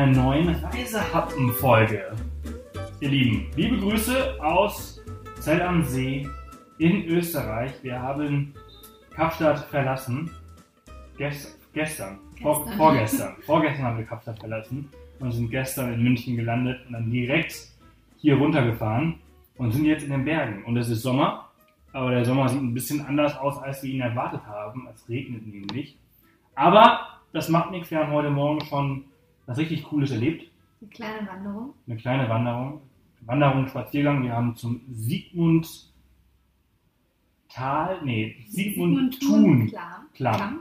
einer neuen Reisehappen-Folge. Ihr Lieben, liebe Grüße aus Zell am See in Österreich. Wir haben Kapstadt verlassen. Gest gestern, vor Gestern. vorgestern. vorgestern haben wir Kapstadt verlassen und sind gestern in München gelandet und dann direkt hier runtergefahren und sind jetzt in den Bergen. Und es ist Sommer, aber der Sommer sieht ein bisschen anders aus, als wir ihn erwartet haben. Es regnet nämlich. Aber das macht nichts. Wir haben heute Morgen schon was richtig Cooles erlebt. Eine kleine Wanderung. Eine kleine Wanderung. Wanderung, Spaziergang. Wir haben zum Sigmund Tal, nee, Sigmund Thun Klar. Klamm.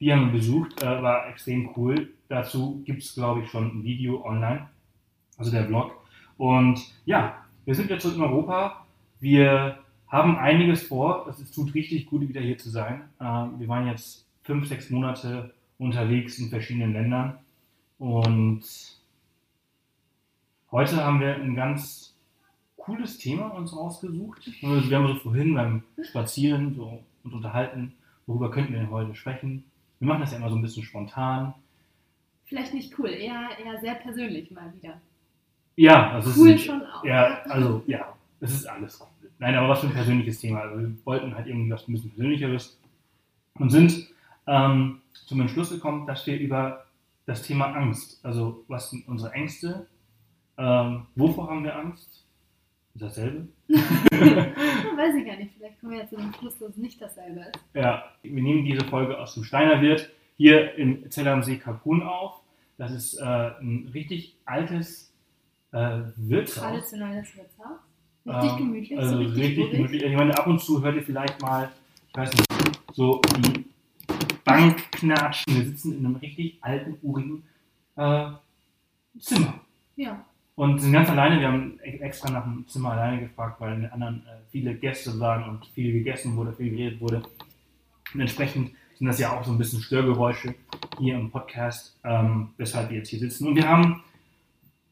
Die haben wir besucht, äh, war extrem cool. Dazu gibt es, glaube ich, schon ein Video online, also der Vlog. Und ja, wir sind jetzt in Europa. Wir haben einiges vor. Es tut richtig gut, wieder hier zu sein. Äh, wir waren jetzt fünf, sechs Monate unterwegs in verschiedenen Ländern. Und heute haben wir ein ganz cooles Thema uns rausgesucht. Und Wir haben so vorhin beim Spazieren so uns unterhalten, worüber könnten wir denn heute sprechen. Wir machen das ja immer so ein bisschen spontan. Vielleicht nicht cool, eher, eher sehr persönlich mal wieder. Ja, das ist Cool schon auch. Ja, also ja, es ist alles cool. Nein, aber was für ein persönliches Thema. Also wir wollten halt irgendwie was ein bisschen persönlicheres und sind ähm, zum Entschluss gekommen, dass wir über das Thema Angst, also was sind unsere Ängste, ähm, wovor haben wir Angst? Ist dasselbe? Weiß ich gar nicht, vielleicht kommen wir ja zu dem Schluss, dass es nicht dasselbe ist. Ja, wir nehmen diese Folge aus dem Steiner Wirt hier in Zell am See Kapun auf. Das ist äh, ein richtig altes äh, Wirtshaus. Traditionelles Wirtshaus. Richtig Ähm, gemütlich, Also so richtig, richtig, gemütlich. Ich meine, ab und zu hört ihr vielleicht mal, ich weiß nicht, so die Bank knatschen. Wir sitzen in einem richtig alten, urigen äh, Zimmer. Ja, Und sind ganz alleine. Wir haben extra nach dem Zimmer alleine gefragt, weil in den anderen äh, viele Gäste waren und viel gegessen wurde, viel geredet wurde. Und entsprechend sind das ja auch so ein bisschen Störgeräusche hier im Podcast, ähm, weshalb wir jetzt hier sitzen. Und wir haben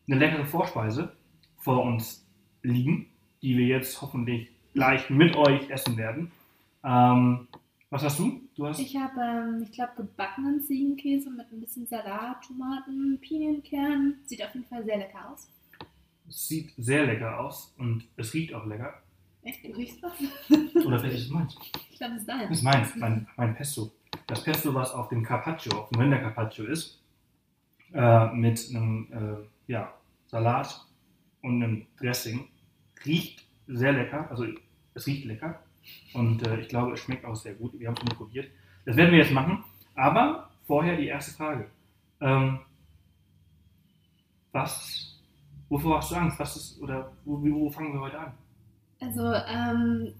eine leckere Vorspeise vor uns liegen, die wir jetzt hoffentlich gleich mit euch essen werden. Ähm, was hast du? Du hast ich habe, ähm, ich glaube, gebackenen Ziegenkäse mit ein bisschen Salat, Tomaten, Pinienkernen. Sieht auf jeden Fall sehr lecker aus. es sieht sehr lecker aus und es riecht auch lecker. Echt, du riechst was? Oder vielleicht ist es meins. Ich glaube, das ist dein. Das ist meins, mein, mein Pesto. Das Pesto, was auf dem Carpaccio, auf dem Rindercarpaccio ist, äh, mit einem äh, ja, Salat und einem Dressing, riecht sehr lecker. Also es riecht lecker und äh, ich glaube, es schmeckt auch sehr gut. Wir haben es nicht probiert. Das werden wir jetzt machen. Aber vorher die erste Frage. Ähm, was, wovor hast du Angst? Was ist, oder wo, wo fangen wir heute an? Also, ähm,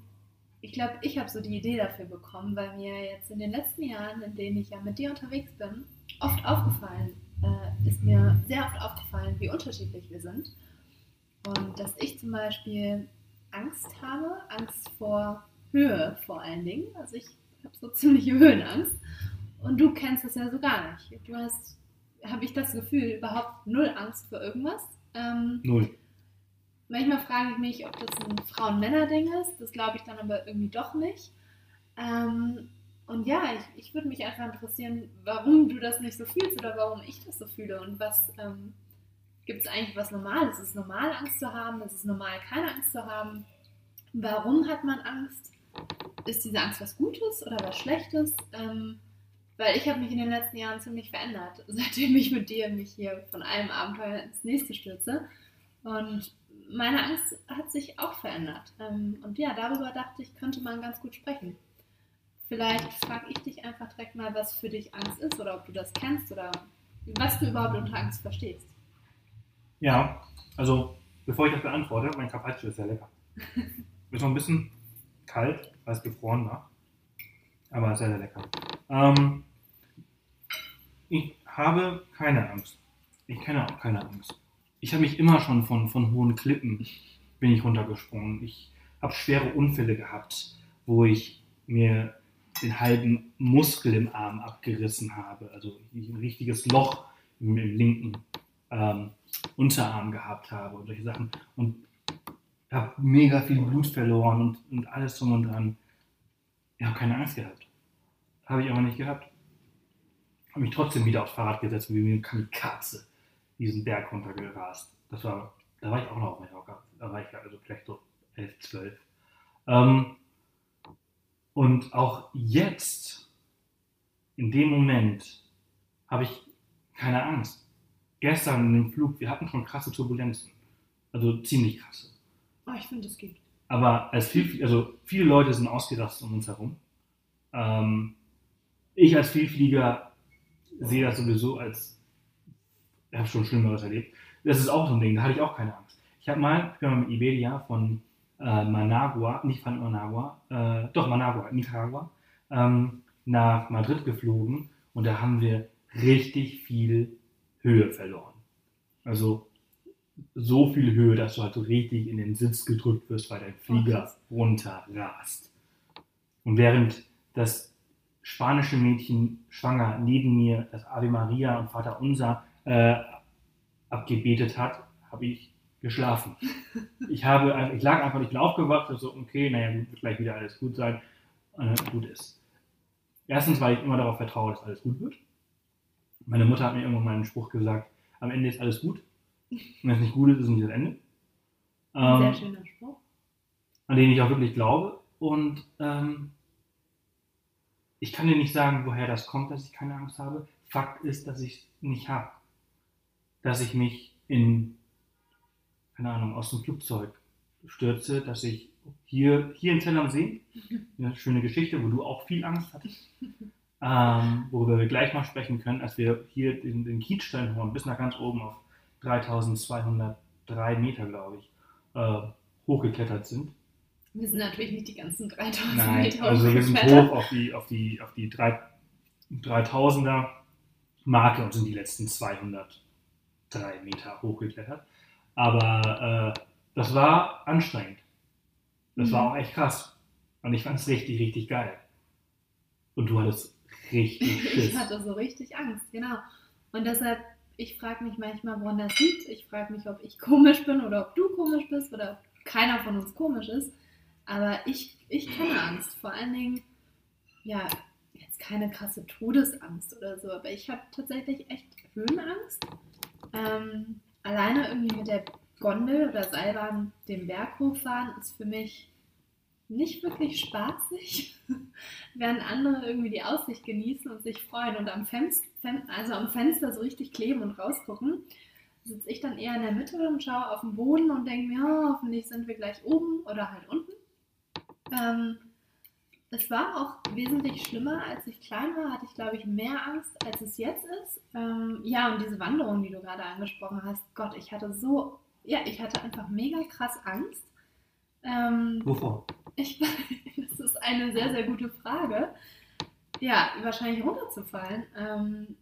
ich glaube, ich habe so die Idee dafür bekommen, weil mir jetzt in den letzten Jahren, in denen ich ja mit dir unterwegs bin, oft aufgefallen, äh, ist mir sehr oft aufgefallen, wie unterschiedlich wir sind. Und dass ich zum Beispiel Angst habe, Angst vor Höhe vor allen Dingen. Also ich habe so ziemliche Höhenangst. Und du kennst das ja so gar nicht. Du hast, habe ich das Gefühl, überhaupt null Angst vor irgendwas. Ähm, Null. Manchmal frage ich mich, ob das ein Frauen-Männer-Ding ist. Das glaube ich dann aber irgendwie doch nicht. Ähm, und ja, ich, ich würde mich einfach interessieren, warum du das nicht so fühlst oder warum ich das so fühle und was ähm, gibt es eigentlich was Normales? Ist es normal, Angst zu haben? Ist es normal, keine Angst zu haben? Warum hat man Angst? Ist diese Angst was Gutes oder was Schlechtes? Ähm, weil ich habe mich in den letzten Jahren ziemlich verändert, seitdem ich mit dir mich hier von einem Abenteuer ins nächste stürze. Und meine Angst hat sich auch verändert. Ähm, und ja, darüber dachte ich, könnte man ganz gut sprechen. Vielleicht frage ich dich einfach direkt mal, was für dich Angst ist oder ob du das kennst oder was du überhaupt unter Angst verstehst. Ja, also bevor ich das beantworte, mein Carpaccio ist sehr lecker. Ist noch ein bisschen kalt, weil es gefroren war. Aber sehr, sehr lecker. Ähm, ich habe keine Angst. Ich kenne auch keine Angst. Ich habe mich immer schon von, von hohen Klippen bin ich runtergesprungen. Ich habe schwere Unfälle gehabt, wo ich mir den halben Muskel im Arm abgerissen habe. Also ein richtiges Loch im linken ähm, Unterarm gehabt habe und solche Sachen. Und habe mega viel Blut verloren und, und alles drum und dran. Ich habe keine Angst gehabt. Habe ich aber nicht gehabt. Habe mich trotzdem wieder aufs Fahrrad gesetzt, wie eine Kamikaze. diesen Berg runtergerast. Das war, da war ich auch noch auf Mallorca. Da war ich also vielleicht so 11, 12. Ähm, und auch jetzt, in dem Moment, habe ich keine Angst. Gestern in dem Flug, wir hatten schon krasse Turbulenzen. Also ziemlich krasse. Oh, ich finde, es geht. Aber als viel, also viele Leute sind ausgerastet um uns herum. Ähm, ich als Vielflieger sehe das sowieso als, ich habe schon Schlimmeres erlebt. Das ist auch so ein Ding, da hatte ich auch keine Angst. Ich habe mal, ich mal mit Iberia von äh, Managua, nicht von Managua, äh, doch Managua, Nicaragua, ähm, nach Madrid geflogen und da haben wir richtig viel Höhe verloren. Also so viel Höhe, dass du halt so richtig in den Sitz gedrückt wirst, weil dein Flieger runterrast. Und während das spanische Mädchen schwanger neben mir das Ave Maria und Vater Unser äh, abgebetet hat, habe ich geschlafen. Ich, habe, ich lag einfach, ich bin aufgewacht und so, okay, naja, gut, wird gleich wieder alles gut sein. Und gut ist. Erstens, weil ich immer darauf vertraue, dass alles gut wird. Meine Mutter hat mir irgendwann mal einen Spruch gesagt, am Ende ist alles gut. Wenn es nicht gut ist, ist es nicht das Ende. Ähm, sehr schöner Spruch. an den ich auch wirklich glaube. Und ähm, ich kann dir nicht sagen, woher das kommt, dass ich keine Angst habe. Fakt ist, dass ich es nicht habe. Dass ich mich in, keine Ahnung, aus dem Flugzeug stürze, dass ich hier, hier in Zell am See, eine schöne Geschichte, wo du auch viel Angst hattest, ähm, worüber wir gleich mal sprechen können, als wir hier den, den Kiezstein holen, bis nach ganz oben auf 3203 Meter, glaube ich, äh, hochgeklettert sind. Wir sind natürlich nicht die ganzen 3000 Nein, Meter also wir sind hoch auf die, auf die, auf die drei- 3000er Marke und sind die letzten 203 Meter hochgeklettert. Aber äh, das war anstrengend. Das war Mhm. auch echt krass. Und ich fand es richtig, richtig geil. Und du hattest richtig Ich Schiss. hatte so richtig Angst, genau. Und deshalb, ich frage mich manchmal, woran das liegt. Ich frage mich, ob ich komisch bin oder ob du komisch bist oder ob keiner von uns komisch ist. Aber ich, ich kenne Angst. Vor allen Dingen, ja, jetzt keine krasse Todesangst oder so, aber ich habe tatsächlich echt Höhenangst. Ähm, alleine irgendwie mit der Gondel oder Seilbahn den Berg hochfahren ist für mich nicht wirklich spaßig, während andere irgendwie die Aussicht genießen und sich freuen und am Fenster, also am Fenster so richtig kleben und rausgucken, sitze ich dann eher in der Mitte und schaue auf den Boden und denke mir, oh, hoffentlich sind wir gleich oben oder halt unten. Ähm, es war auch wesentlich schlimmer, als ich klein war, hatte ich glaube ich mehr Angst, als es jetzt ist. Ähm, ja, und diese Wanderung, die du gerade angesprochen hast, Gott, ich hatte so, ja, ich hatte einfach mega krass Angst. Ähm, Wovor? ich, das ist eine sehr, sehr gute Frage. Ja, wahrscheinlich runterzufallen. Ähm,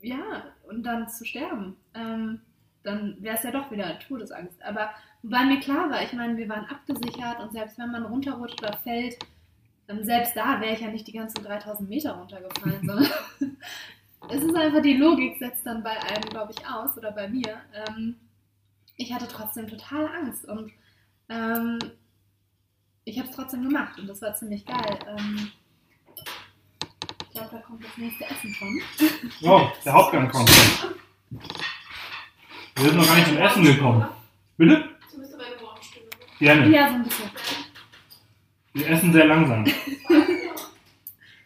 ja, und dann zu sterben. Ähm, dann wäre es ja doch wieder Todesangst. Aber wobei mir klar war, ich meine, wir waren abgesichert und selbst wenn man runterrutscht oder fällt, ähm, selbst da wäre ich ja nicht die ganzen 3000 Meter runtergefallen, sondern es ist einfach die Logik, setzt dann bei einem, glaube ich, aus oder bei mir. Ähm, ich hatte trotzdem total Angst und ähm, ich habe es trotzdem gemacht und das war ziemlich geil. Ähm, ich glaube, da kommt das nächste Essen schon. Oh, der Hauptgang kommt. Wir sind noch gar nicht zum Essen gekommen. Bitte? Du bist aber eine Morgenstimme. Gerne. Ja, so ein bisschen. Wir essen sehr langsam.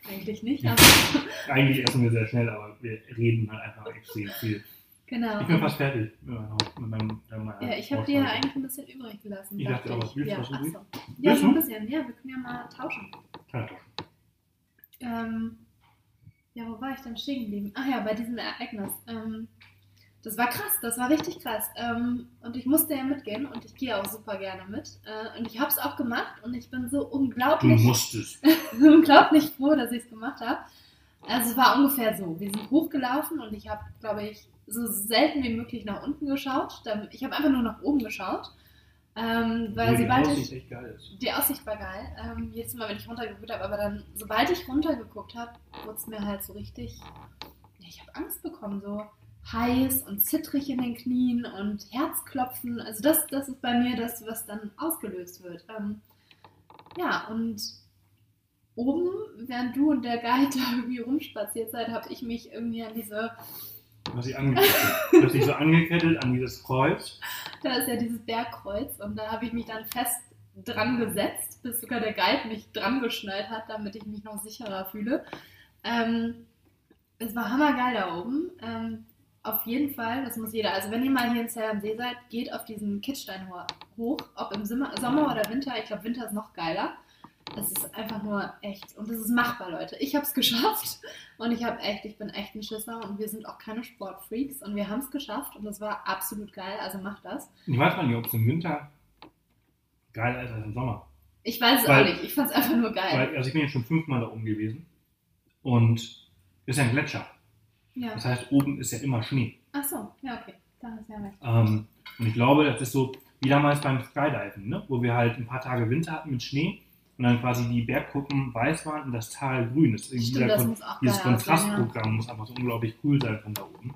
Eigentlich nicht, aber Eigentlich essen wir sehr schnell, aber wir reden halt einfach extrem viel. Genau. Ich bin fast fertig mit meinem, mit meinem, meiner Ja, ich habe dir ja eigentlich ein bisschen übrig gelassen. Ich dachte aber, willst du ja, was ach übrig? so. Ja, so ein du? bisschen. Ja, wir können ja mal tauschen. Klar, doch. Ähm, ja, wo war ich denn stehen geblieben? Ach ja, bei diesem Ereignis. Ähm, das war krass, das war richtig krass. Ähm, und ich musste ja mitgehen und ich gehe auch super gerne mit. Äh, und ich habe es auch gemacht und ich bin so Du unglaublich, musstest. unglaublich froh, dass ich es gemacht habe. Also es war ungefähr so. Wir sind hochgelaufen und ich habe, glaube ich, so selten wie möglich nach unten geschaut. Ich habe einfach nur nach oben geschaut. Ähm, weil die sobald ich Aussicht echt geil ist. die Aussicht war geil. Ähm, jedes Mal, wenn ich runtergeguckt habe, aber dann, sobald ich runtergeguckt habe, wurde es mir halt so richtig. Ja, ich habe Angst bekommen, so heiß und zittrig in den Knien und Herzklopfen. Also, das, das ist bei mir das, was dann ausgelöst wird. Ähm, ja, und oben, während du und der Guide da irgendwie rumspaziert seid, habe ich mich irgendwie an diese Du hast dich angekettet. Du hast dich so angekettet an dieses Kreuz. Da ist ja dieses Bergkreuz und da habe ich mich dann fest dran gesetzt, bis sogar der Guide mich dran geschnallt hat, damit ich mich noch sicherer fühle. Ähm, es war hammergeil da oben. Ähm, auf jeden Fall, das muss jeder. Also wenn ihr mal hier in Zell am See seid, geht auf diesen Kitzstein hoch, ob im Sommer oder Winter. Ich glaube, Winter ist noch geiler. Es ist einfach nur echt und es ist machbar, Leute. Ich habe es geschafft und ich habe echt, ich bin echt ein Schisser und wir sind auch keine Sportfreaks und wir haben es geschafft und das war absolut geil. Also macht das. Ich weiß mal nicht, ob es im Winter geiler ist als im Sommer. Ich weiß es Weil- auch nicht. Ich fand es einfach nur geil. Weil, also ich bin jetzt schon fünfmal da oben gewesen und ist ja ein Gletscher. ja. Das heißt, oben ist ja immer Schnee. Ach so, ja okay. Da hast du ja recht. Ähm, und ich glaube, das ist so wie damals beim Skydiven, ne? wo wir halt ein paar Tage Winter hatten mit Schnee und dann quasi die Bergkuppen weiß waren und das Tal grün. Das ist Stimmt, dieser das Kon- dieses aussehen, ja. Kontrastprogramm muss einfach so unglaublich cool sein von da oben.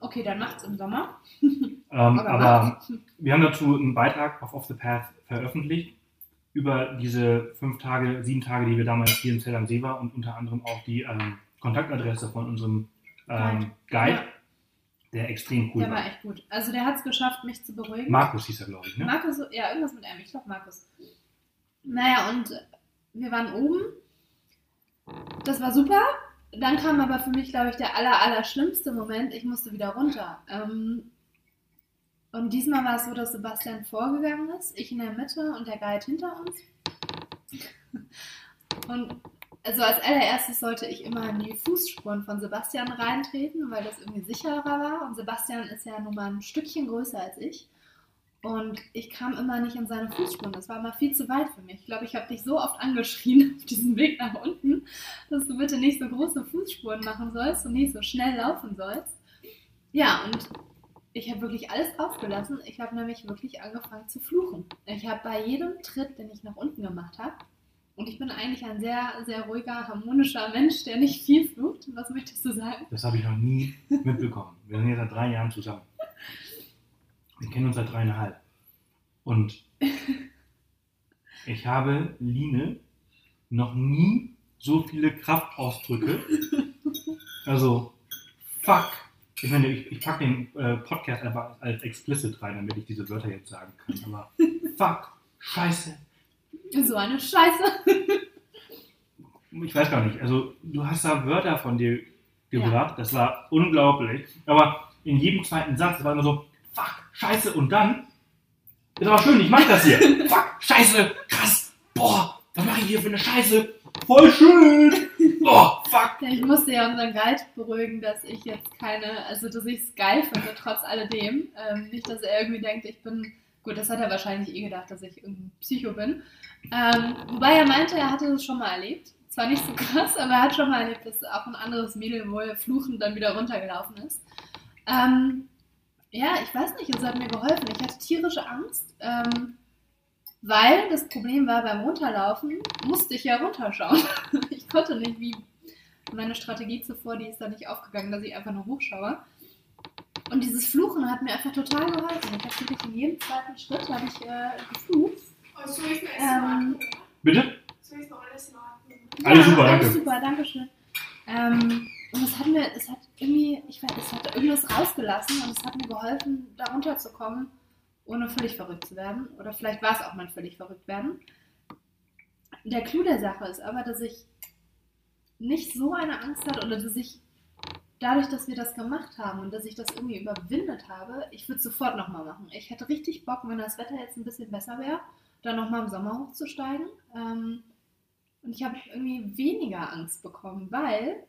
Okay, dann macht's im Sommer. Ähm, aber macht's. wir haben dazu einen Beitrag auf Off the Path veröffentlicht über diese fünf Tage, sieben Tage, die wir damals hier in Zell am See waren und unter anderem auch die ähm, Kontaktadresse von unserem ähm, Guide, Ja. der extrem cool Der war. war echt gut. Also der hat es geschafft, mich zu beruhigen. Markus hieß er, glaube ich. Ne? Markus, ja, irgendwas mit M, ich glaube Markus. Naja, und wir waren oben. Das war super. Dann kam aber für mich, glaube ich, der aller, aller schlimmste Moment. Ich musste wieder runter. Ähm, und diesmal war es so, dass Sebastian vorgegangen ist, ich in der Mitte und der Guide hinter uns. Und also als allererstes sollte ich immer in die Fußspuren von Sebastian reintreten, weil das irgendwie sicherer war. Und Sebastian ist ja nun mal ein Stückchen größer als ich. Und ich kam immer nicht in seine Fußspuren. Das war immer viel zu weit für mich. Ich glaube, ich habe dich so oft angeschrien auf diesem Weg nach unten, dass du bitte nicht so große Fußspuren machen sollst und nicht so schnell laufen sollst. Ja, und ich habe wirklich alles aufgelassen. Ich habe nämlich wirklich angefangen zu fluchen. Ich habe bei jedem Tritt, den ich nach unten gemacht habe, und ich bin eigentlich ein sehr, sehr ruhiger, harmonischer Mensch, der nicht viel flucht. Was möchtest du sagen? Das habe ich noch nie mitbekommen. Wir sind jetzt seit drei Jahren zusammen. Wir kennen uns seit dreieinhalb. Und ich habe Line noch nie so viele Kraftausdrücke. Also, fuck. Ich meine, ich, ich packe den äh, Podcast einfach als explicit rein, damit ich diese Wörter jetzt sagen kann. Aber fuck, scheiße. So eine Scheiße. Ich weiß gar nicht. Also, du hast da Wörter von dir gebracht. Das war unglaublich. Aber in jedem zweiten Satz war immer so, scheiße. Und dann, ist aber schön, ich mach das hier. fuck, scheiße, krass. Boah, was mache ich hier für eine Scheiße? Voll schön. Oh, fuck. Ja, ich musste ja unseren Guide beruhigen, dass ich jetzt keine, also dass ich es geil finde, trotz alledem. Ähm, nicht, dass er irgendwie denkt, ich bin, gut, das hat er wahrscheinlich eh gedacht, dass ich irgendein Psycho bin. Ähm, wobei er meinte, er hatte es schon mal erlebt. Zwar nicht so krass, aber er hat schon mal erlebt, dass auch ein anderes Mädel wohl fluchend dann wieder runtergelaufen ist. Ähm, ja, ich weiß nicht, es hat mir geholfen. Ich hatte tierische Angst, ähm, weil das Problem war, beim Runterlaufen musste ich ja runterschauen. ich konnte nicht, wie meine Strategie zuvor, die ist da nicht aufgegangen, dass ich einfach nur hochschaue. Und dieses Fluchen hat mir einfach total geholfen. Ich habe wirklich in jedem zweiten Schritt habe ich äh, geflucht. Oh, soll ich mir Essen Ähm? Bitte? Soll ich noch alles machen? Alles super, alles danke. super, danke schön. Ähm, und es hat mir, es hat irgendwie, ich weiß, es hat irgendwas rausgelassen und es hat mir geholfen, da runterzukommen, ohne völlig verrückt zu werden. Oder vielleicht war es auch mein völlig verrückt werden. Der Clou der Sache ist aber, dass ich nicht so eine Angst hatte oder dass ich dadurch, dass wir das gemacht haben und dass ich das irgendwie überwindet habe, ich würde es sofort nochmal machen. Ich hätte richtig Bock, wenn das Wetter jetzt ein bisschen besser wäre, dann nochmal im Sommer hochzusteigen. Ähm, und ich habe irgendwie weniger Angst bekommen, weil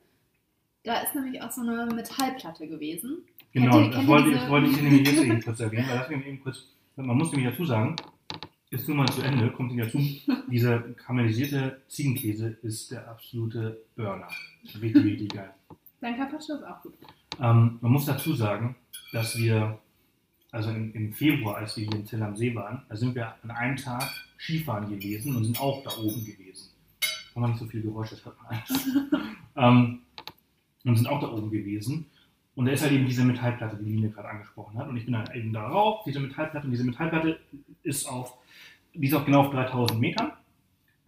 da ist nämlich auch so eine Metallplatte gewesen. Genau, ihr- das wollte, diese- ich wollte ich nämlich jetzt eben kurz erwähnen, weil das eben kurz, man muss nämlich dazu sagen, ist nun mal zu Ende, kommt nicht dazu, dieser karamellisierte Ziegenkäse ist der absolute Burner. Richtig, richtig geil. Dein Carpaccio ist auch gut. Ähm, man muss dazu sagen, dass wir, also im, im Februar, als wir hier in Zell am See waren, da sind wir an einem Tag Skifahren gewesen und sind auch da oben gewesen. Haben wir nicht so viel Geräusche, das hört man alles. ähm, und sind auch da oben gewesen. Und da ist halt eben diese Metallplatte, die Line gerade angesprochen hat. Und ich bin dann eben da rauf, diese Metallplatte. Und diese Metallplatte ist auf, die ist auch genau auf 3000 Metern.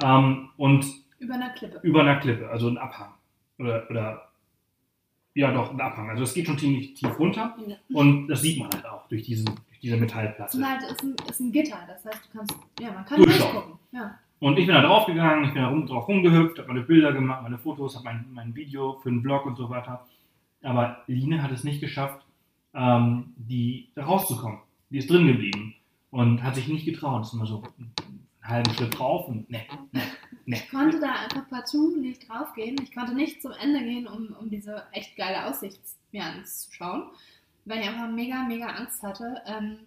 Ähm, und Über einer Klippe. über einer Klippe, also ein Abhang. Oder, oder Ja, doch, ein Abhang. Also es geht schon ziemlich tief runter Ja. und das sieht man halt auch durch, diesen, durch diese Es Metallplatte. ist, halt, ist, ein, ist ein Gitter, das heißt, du kannst, ja, man kann durchgucken. Ja. Und ich bin da draufgegangen, ich bin da rum, drauf rumgehüpft, habe meine Bilder gemacht, meine Fotos, habe mein, mein Video für den Blog und so weiter. Aber Line hat es nicht geschafft, ähm, die da rauszukommen. Die ist drin geblieben und hat sich nicht getraut. Ist immer so einen halben Schritt drauf und ne, ne, ne. Ich konnte da einfach partout nicht draufgehen. Ich konnte nicht zum Ende gehen, um, um diese echt geile Aussicht mir anzuschauen, weil ich einfach mega, mega Angst hatte. Ähm,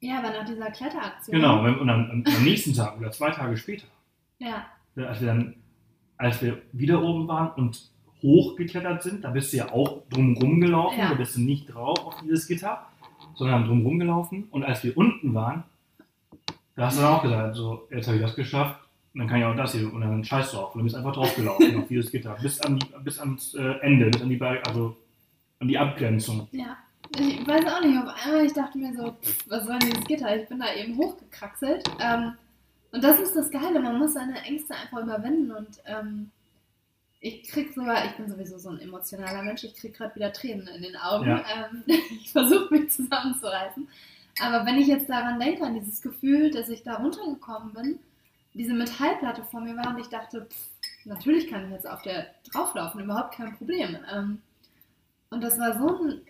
ja, aber nach dieser Kletteraktion. Genau, und dann am, am nächsten Tag oder zwei Tage später, Ja, als wir dann, als wir wieder oben waren und hochgeklettert sind, da bist du ja auch drumrum gelaufen, Ja. da bist du nicht drauf auf dieses Gitter, sondern drumrum gelaufen. Und als wir unten waren, da hast du dann auch gesagt, so, jetzt habe ich das geschafft, dann kann ich auch das hier, und dann scheißt du auf. Und du bist einfach draufgelaufen auf dieses Gitter, bis, an die, bis ans äh, Ende, bis an die, also an die Abgrenzung. ja. Ich weiß auch nicht, auf einmal, ich dachte mir so, pff, was soll denn dieses Gitter? Ich bin da eben hochgekraxelt. Ähm, und das ist das Geile, man muss seine Ängste einfach überwinden und ähm, ich krieg sogar, ich bin sowieso so ein emotionaler Mensch, ich krieg gerade wieder Tränen in den Augen. Ja. Ähm, ich versuche mich zusammenzureißen. Aber wenn ich jetzt daran denke, an dieses Gefühl, dass ich da runtergekommen bin, diese Metallplatte vor mir war und ich dachte, pff, natürlich kann ich jetzt auf der drauflaufen, überhaupt kein Problem. Ähm, und das war so ein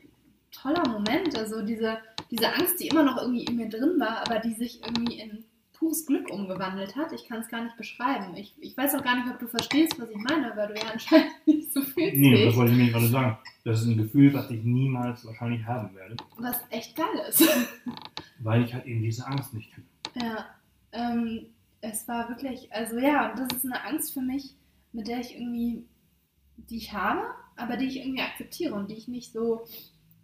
toller Moment, also diese, diese Angst, die immer noch irgendwie in mir drin war, aber die sich irgendwie in pures Glück umgewandelt hat. Ich kann es gar nicht beschreiben. Ich, ich weiß auch gar nicht, ob du verstehst, was ich meine, weil du ja anscheinend nicht so viel Nee, das siehst, wollte ich mir gerade sagen. Das ist ein Gefühl, was ich niemals wahrscheinlich haben werde, was echt geil ist. weil ich halt eben diese Angst nicht kenne. Ja, ähm, es war wirklich, also ja, das ist eine Angst für mich, mit der ich irgendwie, die ich habe, aber die ich irgendwie akzeptiere und die ich nicht so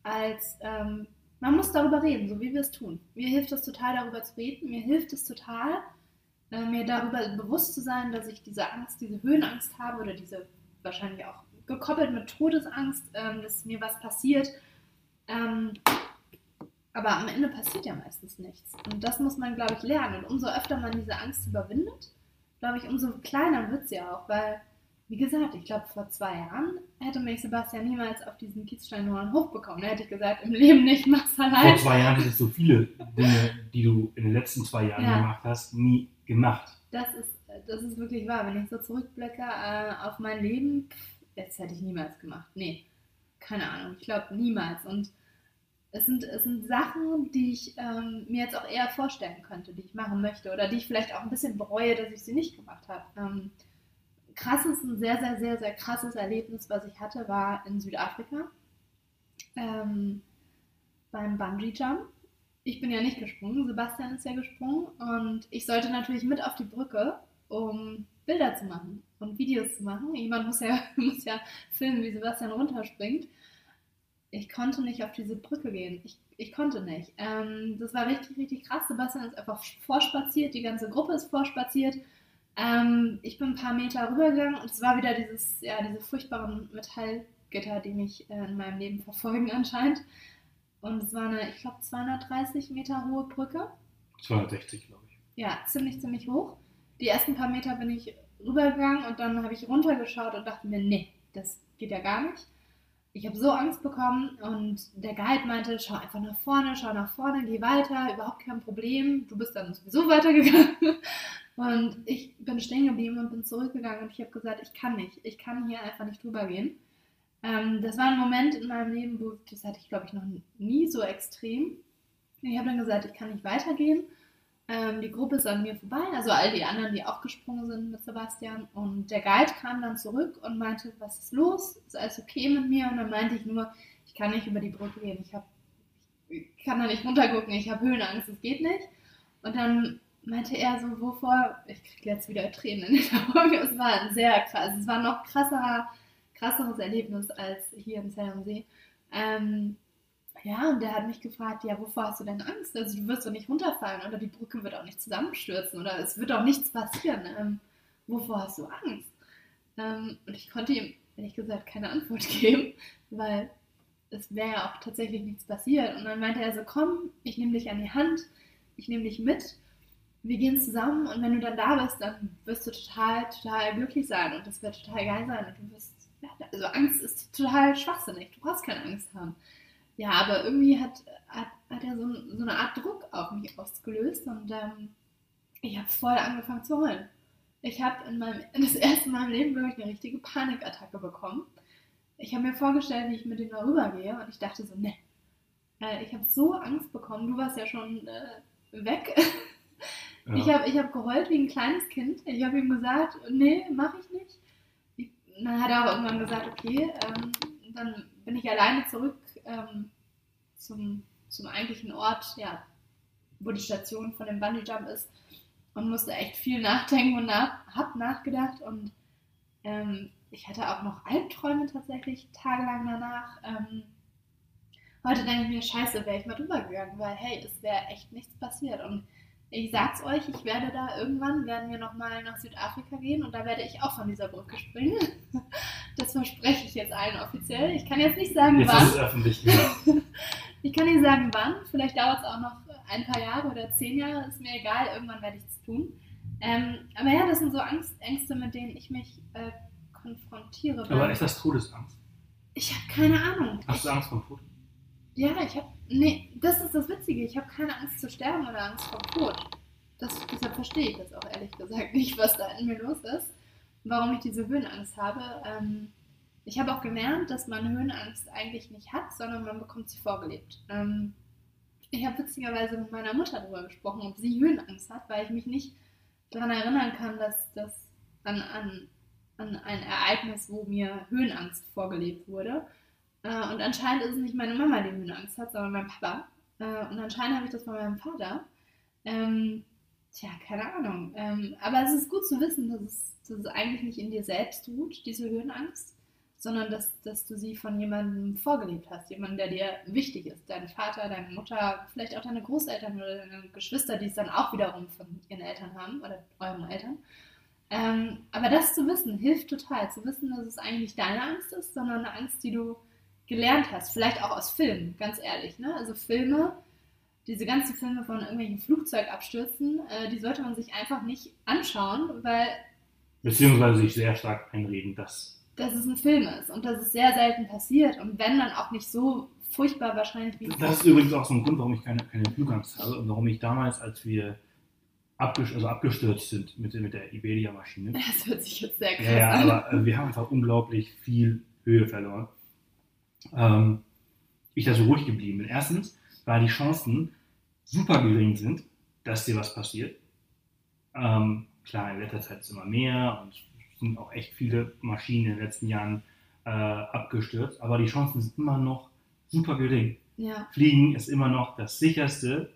als, ähm, man muss darüber reden, so wie wir es tun. Mir hilft es total, darüber zu reden. Mir hilft es total, äh, mir darüber bewusst zu sein, dass ich diese Angst, diese Höhenangst habe oder diese wahrscheinlich auch gekoppelt mit Todesangst, ähm, dass mir was passiert. Ähm, aber am Ende passiert ja meistens nichts. Und das muss man, glaube ich, lernen. Und umso öfter man diese Angst überwindet, glaube ich, umso kleiner wird sie auch. Weil, wie gesagt, ich glaube, vor zwei Jahren hätte mich Sebastian niemals auf diesen Kiezsteinhorn hochbekommen. Da hätte ich gesagt, im Leben nicht, mach's Vor allein. zwei Jahren hättest du viele Dinge, die du in den letzten zwei Jahren Ja. gemacht hast, nie gemacht. Das ist, das ist wirklich wahr. Wenn ich so zurückblicke äh, auf mein Leben, das hätte ich niemals gemacht. Nee, keine Ahnung. Ich glaube, niemals. Und es sind, es sind Sachen, die ich ähm, mir jetzt auch eher vorstellen könnte, die ich machen möchte oder die ich vielleicht auch ein bisschen bereue, dass ich sie nicht gemacht habe. Ähm, krasses, ein sehr, sehr, sehr, sehr krasses Erlebnis, was ich hatte, war in Südafrika ähm, beim Bungee Jump. Ich bin ja nicht gesprungen, Sebastian ist ja gesprungen und ich sollte natürlich mit auf die Brücke, um Bilder zu machen und Videos zu machen. Jemand muss ja, muss ja filmen, wie Sebastian runterspringt. Ich konnte nicht auf diese Brücke gehen. Ich, ich konnte nicht. Ähm, das war richtig, richtig krass. Sebastian ist einfach vorspaziert, die ganze Gruppe ist vorspaziert. Ähm, ich bin ein paar Meter rübergegangen und es war wieder dieses, ja, diese furchtbaren Metallgitter, die mich äh, in meinem Leben verfolgen anscheinend. Und es war eine, ich glaube, 230 Meter hohe Brücke. 260, glaube ich. Ja, ziemlich, ziemlich hoch. Die ersten paar Meter bin ich rübergegangen und dann habe ich runtergeschaut und dachte mir, nee, das geht ja gar nicht. Ich habe so Angst bekommen und der Guide meinte, schau einfach nach vorne, schau nach vorne, geh weiter, überhaupt kein Problem. Du bist dann sowieso weitergegangen. Und ich bin stehen geblieben und bin zurückgegangen und ich habe gesagt, ich kann nicht, ich kann hier einfach nicht drüber gehen. Ähm, das war ein Moment in meinem Leben, wo das hatte ich, glaube ich, noch nie so extrem. Ich habe dann gesagt, ich kann nicht weitergehen. Ähm, die Gruppe ist an mir vorbei, also all die anderen, die auch gesprungen sind mit Sebastian. Und der Guide kam dann zurück und meinte, was ist los? Ist alles okay mit mir? Und dann meinte ich nur, ich kann nicht über die Brücke gehen. Ich, hab, ich kann da nicht runtergucken, ich habe Höhenangst, es geht nicht. Und dann meinte er so, wovor? Ich kriege jetzt wieder Tränen in den Augen. Es war ein sehr krass, es war noch krasserer, krasseres Erlebnis als hier in Zell am See. Ähm, ja, und der hat mich gefragt, ja, wovor hast du denn Angst? Also du wirst doch nicht runterfallen oder die Brücke wird auch nicht zusammenstürzen oder es wird auch nichts passieren. Ähm, wovor hast du Angst? Ähm, und ich konnte ihm ehrlich gesagt keine Antwort geben, weil es wäre ja auch tatsächlich nichts passiert. Und dann meinte er so, komm, ich nehme dich an die Hand, ich nehme dich mit, wir gehen zusammen und wenn du dann da bist, dann wirst du total, total glücklich sein und das wird total geil sein und du wirst Also Angst ist total schwachsinnig. Du brauchst keine Angst haben. Ja, aber irgendwie hat, hat, hat er so, so eine Art Druck auf mich ausgelöst und ähm, ich habe voll angefangen zu heulen. Ich habe in meinem, das erste Mal im Leben, glaube ich, eine richtige Panikattacke bekommen. Ich habe mir vorgestellt, wie ich mit ihm darüber gehe und ich dachte so, ne, äh, ich habe so Angst bekommen. Du warst ja schon äh, weg. Ja. Ich habe ich hab geheult wie ein kleines Kind. Ich habe ihm gesagt, nee, mache ich nicht. Ich, dann hat er auch irgendwann gesagt, okay, ähm, dann bin ich alleine zurück ähm, zum, zum eigentlichen Ort, ja, wo die Station von dem Bungee Jump ist und musste echt viel nachdenken und nach, hab nachgedacht und ähm, ich hatte auch noch Albträume tatsächlich tagelang danach. Ähm, heute denke ich mir, scheiße, wäre ich mal drüber gegangen, weil hey, es wäre echt nichts passiert und ich sag's euch, ich werde da irgendwann, werden wir nochmal nach Südafrika gehen und da werde ich auch von dieser Brücke springen. Das verspreche ich jetzt allen offiziell. Ich kann jetzt nicht sagen, Jetzt wann. ist es öffentlich. Ja. Ich kann nicht sagen, wann. Vielleicht dauert es auch noch ein paar Jahre oder zehn Jahre. Ist mir egal. Irgendwann werde ich es tun. Ähm, aber ja, das sind so Angst, Ängste, mit denen ich mich äh, konfrontiere. Aber ist das Todesangst? ich habe keine Ahnung. Hast du Angst vor Tod? ja, ich habe. Nee, das ist das Witzige. Ich habe keine Angst zu sterben oder Angst vor Tod. Das, deshalb verstehe ich das auch ehrlich gesagt nicht, was da in mir los ist. Warum ich diese Höhenangst habe. Ähm, ich habe auch gelernt, dass man Höhenangst eigentlich nicht hat, sondern man bekommt sie vorgelebt. Ähm, ich habe witzigerweise mit meiner Mutter darüber gesprochen, ob sie Höhenangst hat, weil ich mich nicht daran erinnern kann, dass das an, an, an ein Ereignis, wo mir Höhenangst vorgelebt wurde. Äh, und anscheinend ist es nicht meine Mama, die Höhenangst hat, sondern mein Papa. Äh, und anscheinend habe ich das von meinem Vater. Ähm, tja, keine Ahnung. Ähm, aber es ist gut zu wissen, dass es, dass es eigentlich nicht in dir selbst ruht, diese Höhenangst, sondern dass, dass du sie von jemandem vorgelebt hast. Jemandem, der dir wichtig ist. Dein Vater, deine Mutter, vielleicht auch deine Großeltern oder deine Geschwister, die es dann auch wiederum von ihren Eltern haben oder euren Eltern. Ähm, aber das zu wissen, hilft total. Zu wissen, dass es eigentlich deine Angst ist, sondern eine Angst, die du gelernt hast. Vielleicht auch aus Filmen, ganz ehrlich. Ne? Also Filme, diese ganzen Filme von irgendwelchen Flugzeugabstürzen, äh, die sollte man sich einfach nicht anschauen, weil Beziehungsweise sich sehr stark einreden, dass. dass es ein Film ist und dass es sehr selten passiert und wenn dann auch nicht so furchtbar wahrscheinlich wie Das ist übrigens auch so ein Grund, warum ich keine, keine Flugangst habe und warum ich damals, als wir abgestürzt, also abgestürzt sind mit, mit der Iberia-Maschine, Das hört sich jetzt sehr krass Ja, ja, an. aber äh, wir haben einfach unglaublich viel Höhe verloren. Ähm, ich da so ruhig geblieben bin. Erstens, weil die Chancen super gering sind, dass dir was passiert. Ähm, klar, in letzter Zeit ist es immer mehr und es sind auch echt viele Maschinen in den letzten Jahren äh, abgestürzt, aber die Chancen sind immer noch super gering. ja, Fliegen ist immer noch das sicherste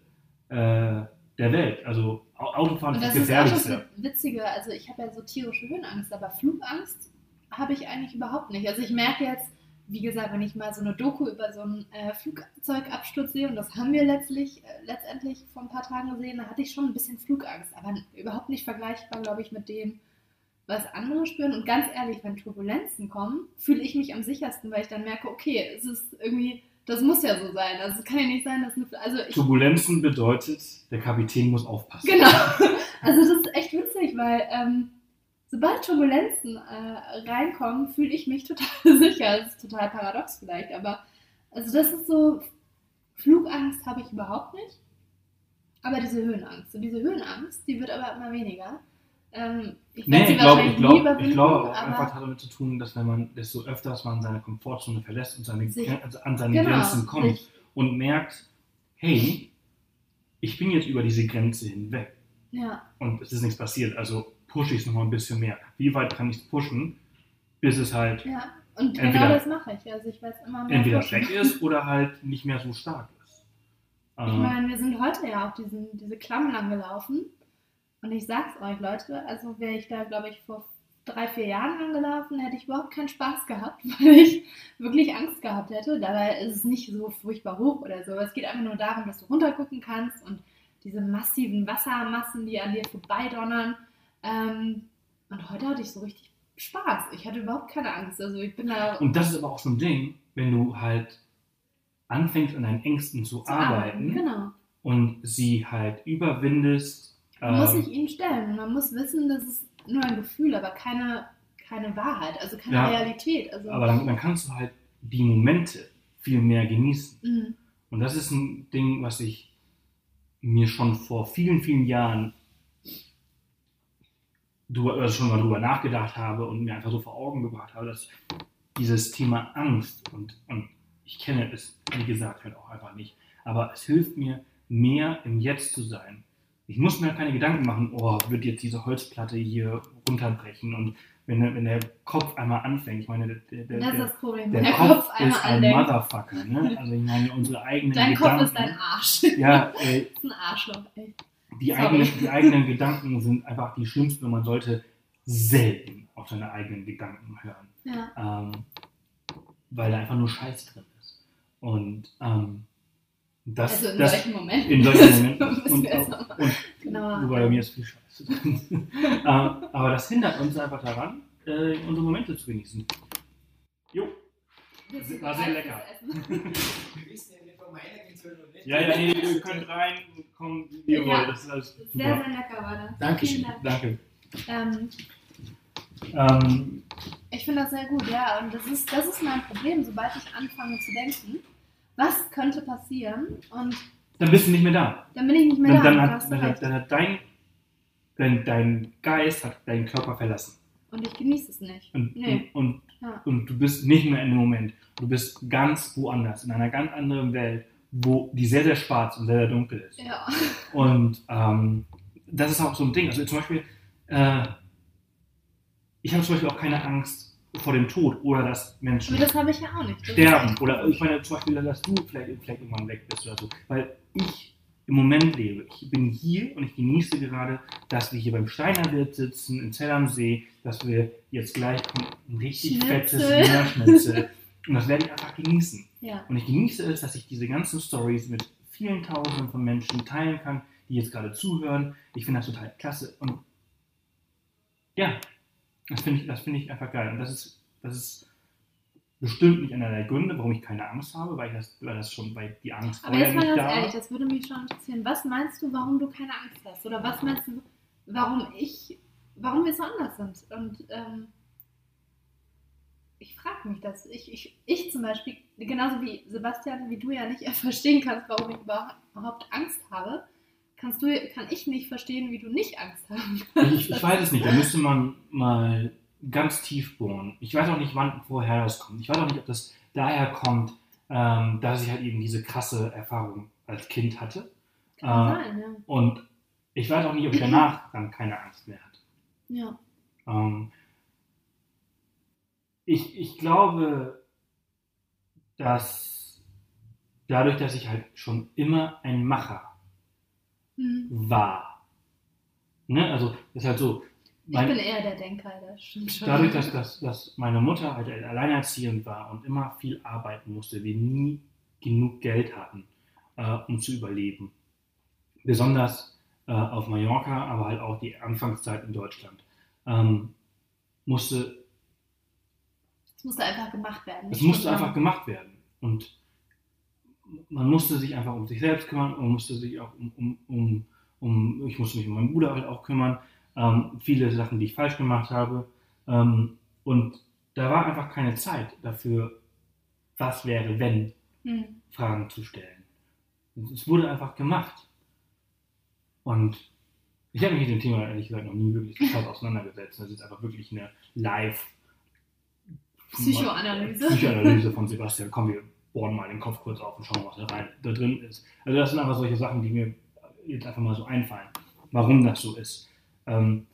äh, der Welt. Also Au- Autofahren ist das das ist das gefährlichste. Witzige. Also ich habe ja so tierische Höhenangst, aber Flugangst habe ich eigentlich überhaupt nicht. Also ich merke jetzt, wie gesagt, wenn ich mal so eine Doku über so einen äh, Flugzeugabsturz sehe, und das haben wir letztlich, äh, letztendlich vor ein paar Tagen gesehen, da hatte ich schon ein bisschen Flugangst, aber überhaupt nicht vergleichbar, glaube ich, mit dem, was andere spüren. Und ganz ehrlich, wenn Turbulenzen kommen, fühle ich mich am sichersten, weil ich dann merke, okay, es ist irgendwie, das muss ja so sein. Also es kann ja nicht sein, dass eine, also ich, Turbulenzen bedeutet, der Kapitän muss aufpassen. Genau. Also das ist echt witzig, weil ähm, sobald Turbulenzen äh, reinkommen, fühle ich mich total sicher. Das ist total paradox vielleicht, aber also das ist so, Flugangst habe ich überhaupt nicht, aber diese Höhenangst. Und diese Höhenangst, die wird aber immer weniger. Ähm, ich Nee, ich glaube, ich glaube, ich glaube auch einfach hat damit zu tun, dass wenn man, desto öfters man seine Komfortzone verlässt und seine, also an seine genau, Grenzen kommt sich- und merkt, hey, ich bin jetzt über diese Grenze hinweg ja, und es ist nichts passiert, also pushe ich es nochmal ein bisschen mehr. Wie weit kann ich es pushen, bis es halt ja. Und Entweder- genau das mache ich. Also ich werde es immer mehr entweder pushen. weg ist oder halt nicht mehr so stark ist. Ich Ähm, meine, wir sind heute ja auch diesen, diese Klamm lang gelaufen. Und ich sag's euch, Leute, also wäre ich da, glaube ich, vor drei, vier Jahren angelaufen, hätte ich überhaupt keinen Spaß gehabt, weil ich wirklich Angst gehabt hätte. Dabei ist es nicht so furchtbar hoch oder so. Es geht einfach nur darum, dass du runtergucken kannst und diese massiven Wassermassen, die an dir vorbeidonnern. Ähm, und heute hatte ich so richtig Spaß. Ich hatte überhaupt keine Angst. Also ich bin da und das ist aber auch so ein Ding, wenn du halt anfängst an deinen Ängsten zu, zu arbeiten Genau. und sie halt überwindest. Man muss ähm, sich ihnen stellen. Man muss wissen, das ist nur ein Gefühl, aber keine, keine Wahrheit, also keine Ja. Realität. Also, Aber dann, dann kannst du halt die Momente viel mehr genießen. Mhm. Und das ist ein Ding, was ich mir schon vor vielen, vielen Jahren also schon mal drüber nachgedacht habe und mir einfach so vor Augen gebracht habe, dass dieses Thema Angst und, und ich kenne es, wie gesagt, halt auch einfach nicht, aber es hilft mir mehr im Jetzt zu sein. Ich muss mir keine Gedanken machen, oh, wird jetzt diese Holzplatte hier runterbrechen und wenn, der- wenn der Kopf einmal anfängt, ich meine, der, der, das ist das Problem, der der Kopf, Kopf ist ein andenkt. Motherfucker, ne? Also ich meine, unsere eigenen Dein Gedanken. Kopf ist dein Arsch. Ja, äh, Das ist ein Arschloch, ey. Die, Sorry. eigenen, die eigenen Gedanken sind einfach die schlimmsten und man sollte selten auf seine eigenen Gedanken hören, Ja. ähm, weil da einfach nur Scheiß drin ist. Und ähm, das, Also in das solchen Momenten. in solchen Momenten und, auch- und wobei bei mir ist viel Scheiße drin. ähm, aber das hindert uns einfach daran, äh, unsere Momente zu genießen. Jo. Du war sehr lecker. Wir wissen ja nicht, ob meine gehen soll oder nicht. Ja, ja, nee, ihr könnt rein, kommen, wie ihr wollt. Das ist alles Sehr, super. sehr lecker war das. Dankeschön. Vielen Dank. Danke. Ähm, Ähm, ich finde das sehr gut, ja. Und das ist, das ist mein Problem, sobald ich anfange zu denken, was könnte passieren? Und dann bist du nicht mehr da. dann bin ich nicht mehr Dann, da. dann, hat, dann, hat, dann hat dein, dein, dein Geist hat deinen Körper verlassen. Und ich genieße es nicht. Und, Nee. und, und, Ja. und du bist nicht mehr in dem Moment. Du bist ganz woanders, in einer ganz anderen Welt, wo die sehr, sehr schwarz und sehr, sehr dunkel ist. Ja. Und ähm, das ist auch so ein Ding. Also zum Beispiel, äh, ich habe zum Beispiel auch keine Angst vor dem Tod oder dass Menschen das ja nicht. Das sterben. Oder ich meine zum Beispiel, dass du vielleicht, vielleicht irgendwann weg bist oder so. Weil ich im Moment lebe. Ich bin hier und ich genieße gerade, dass wir hier beim Steinerwirt sitzen, in Zell am See, dass wir jetzt gleich ein richtig fettes. Wiener Schnitzel. Und das werde ich einfach genießen. Ja. Und ich genieße es, dass ich diese ganzen Stories mit vielen Tausenden von Menschen teilen kann, die jetzt gerade zuhören. Ich finde das total klasse. Und ja, das finde ich, das finde ich einfach geil. Und das ist, das ist bestimmt nicht einer der Gründe, warum ich keine Angst habe, weil, ich das, weil das schon bei die Angst Aber jetzt mal ganz da ehrlich, das würde mich schon interessieren. Was meinst du, warum du keine Angst hast? Oder was meinst du, warum ich, warum wir so anders sind? Und ähm, ich frage mich das. Ich, ich, ich zum Beispiel, genauso wie Sebastian, wie du ja nicht verstehen kannst, warum ich überhaupt Angst habe, kannst du, kann ich nicht verstehen, wie du nicht Angst haben kannst. Ich, ich weiß es nicht, da müsste man mal ganz tief bohren. Ich weiß auch nicht, wann, woher das kommt. Ich weiß auch nicht, ob das daher kommt, ähm, dass ich halt eben diese krasse Erfahrung als Kind hatte. Kann Äh, sein, ja. Und ich weiß auch nicht, ob ich danach dann keine Angst mehr hatte. ja. Ähm, ich, ich glaube, dass dadurch, dass ich halt schon immer ein Macher Hm. war, ne? also das ist halt so, Ich bin eher der Denker, das stimmt schon. dadurch, dass, dass, dass meine Mutter halt alleinerziehend war und immer viel arbeiten musste, wir nie genug Geld hatten, äh, um zu überleben. Besonders äh, auf Mallorca, aber halt auch die Anfangszeit in Deutschland. Ähm, musste, Es musste einfach gemacht werden. es musste einfach gemacht werden. Und man musste sich einfach um sich selbst kümmern und musste sich auch um, um, um, um ich musste mich um meinen Bruder halt auch kümmern. Ähm, viele Sachen, die ich falsch gemacht habe. Ähm, und da war einfach keine Zeit dafür, was wäre, wenn Hm. Fragen zu stellen. Es wurde einfach gemacht. Und ich habe mich mit dem Thema ehrlich gesagt noch nie wirklich auseinandergesetzt. Das ist einfach wirklich eine Live- Psychoanalyse. Psychoanalyse von Sebastian. Komm, wir bohren mal den Kopf kurz auf und schauen, was da, rein, da drin ist. Also das sind einfach solche Sachen, die mir jetzt einfach mal so einfallen, warum das so ist. Ähm,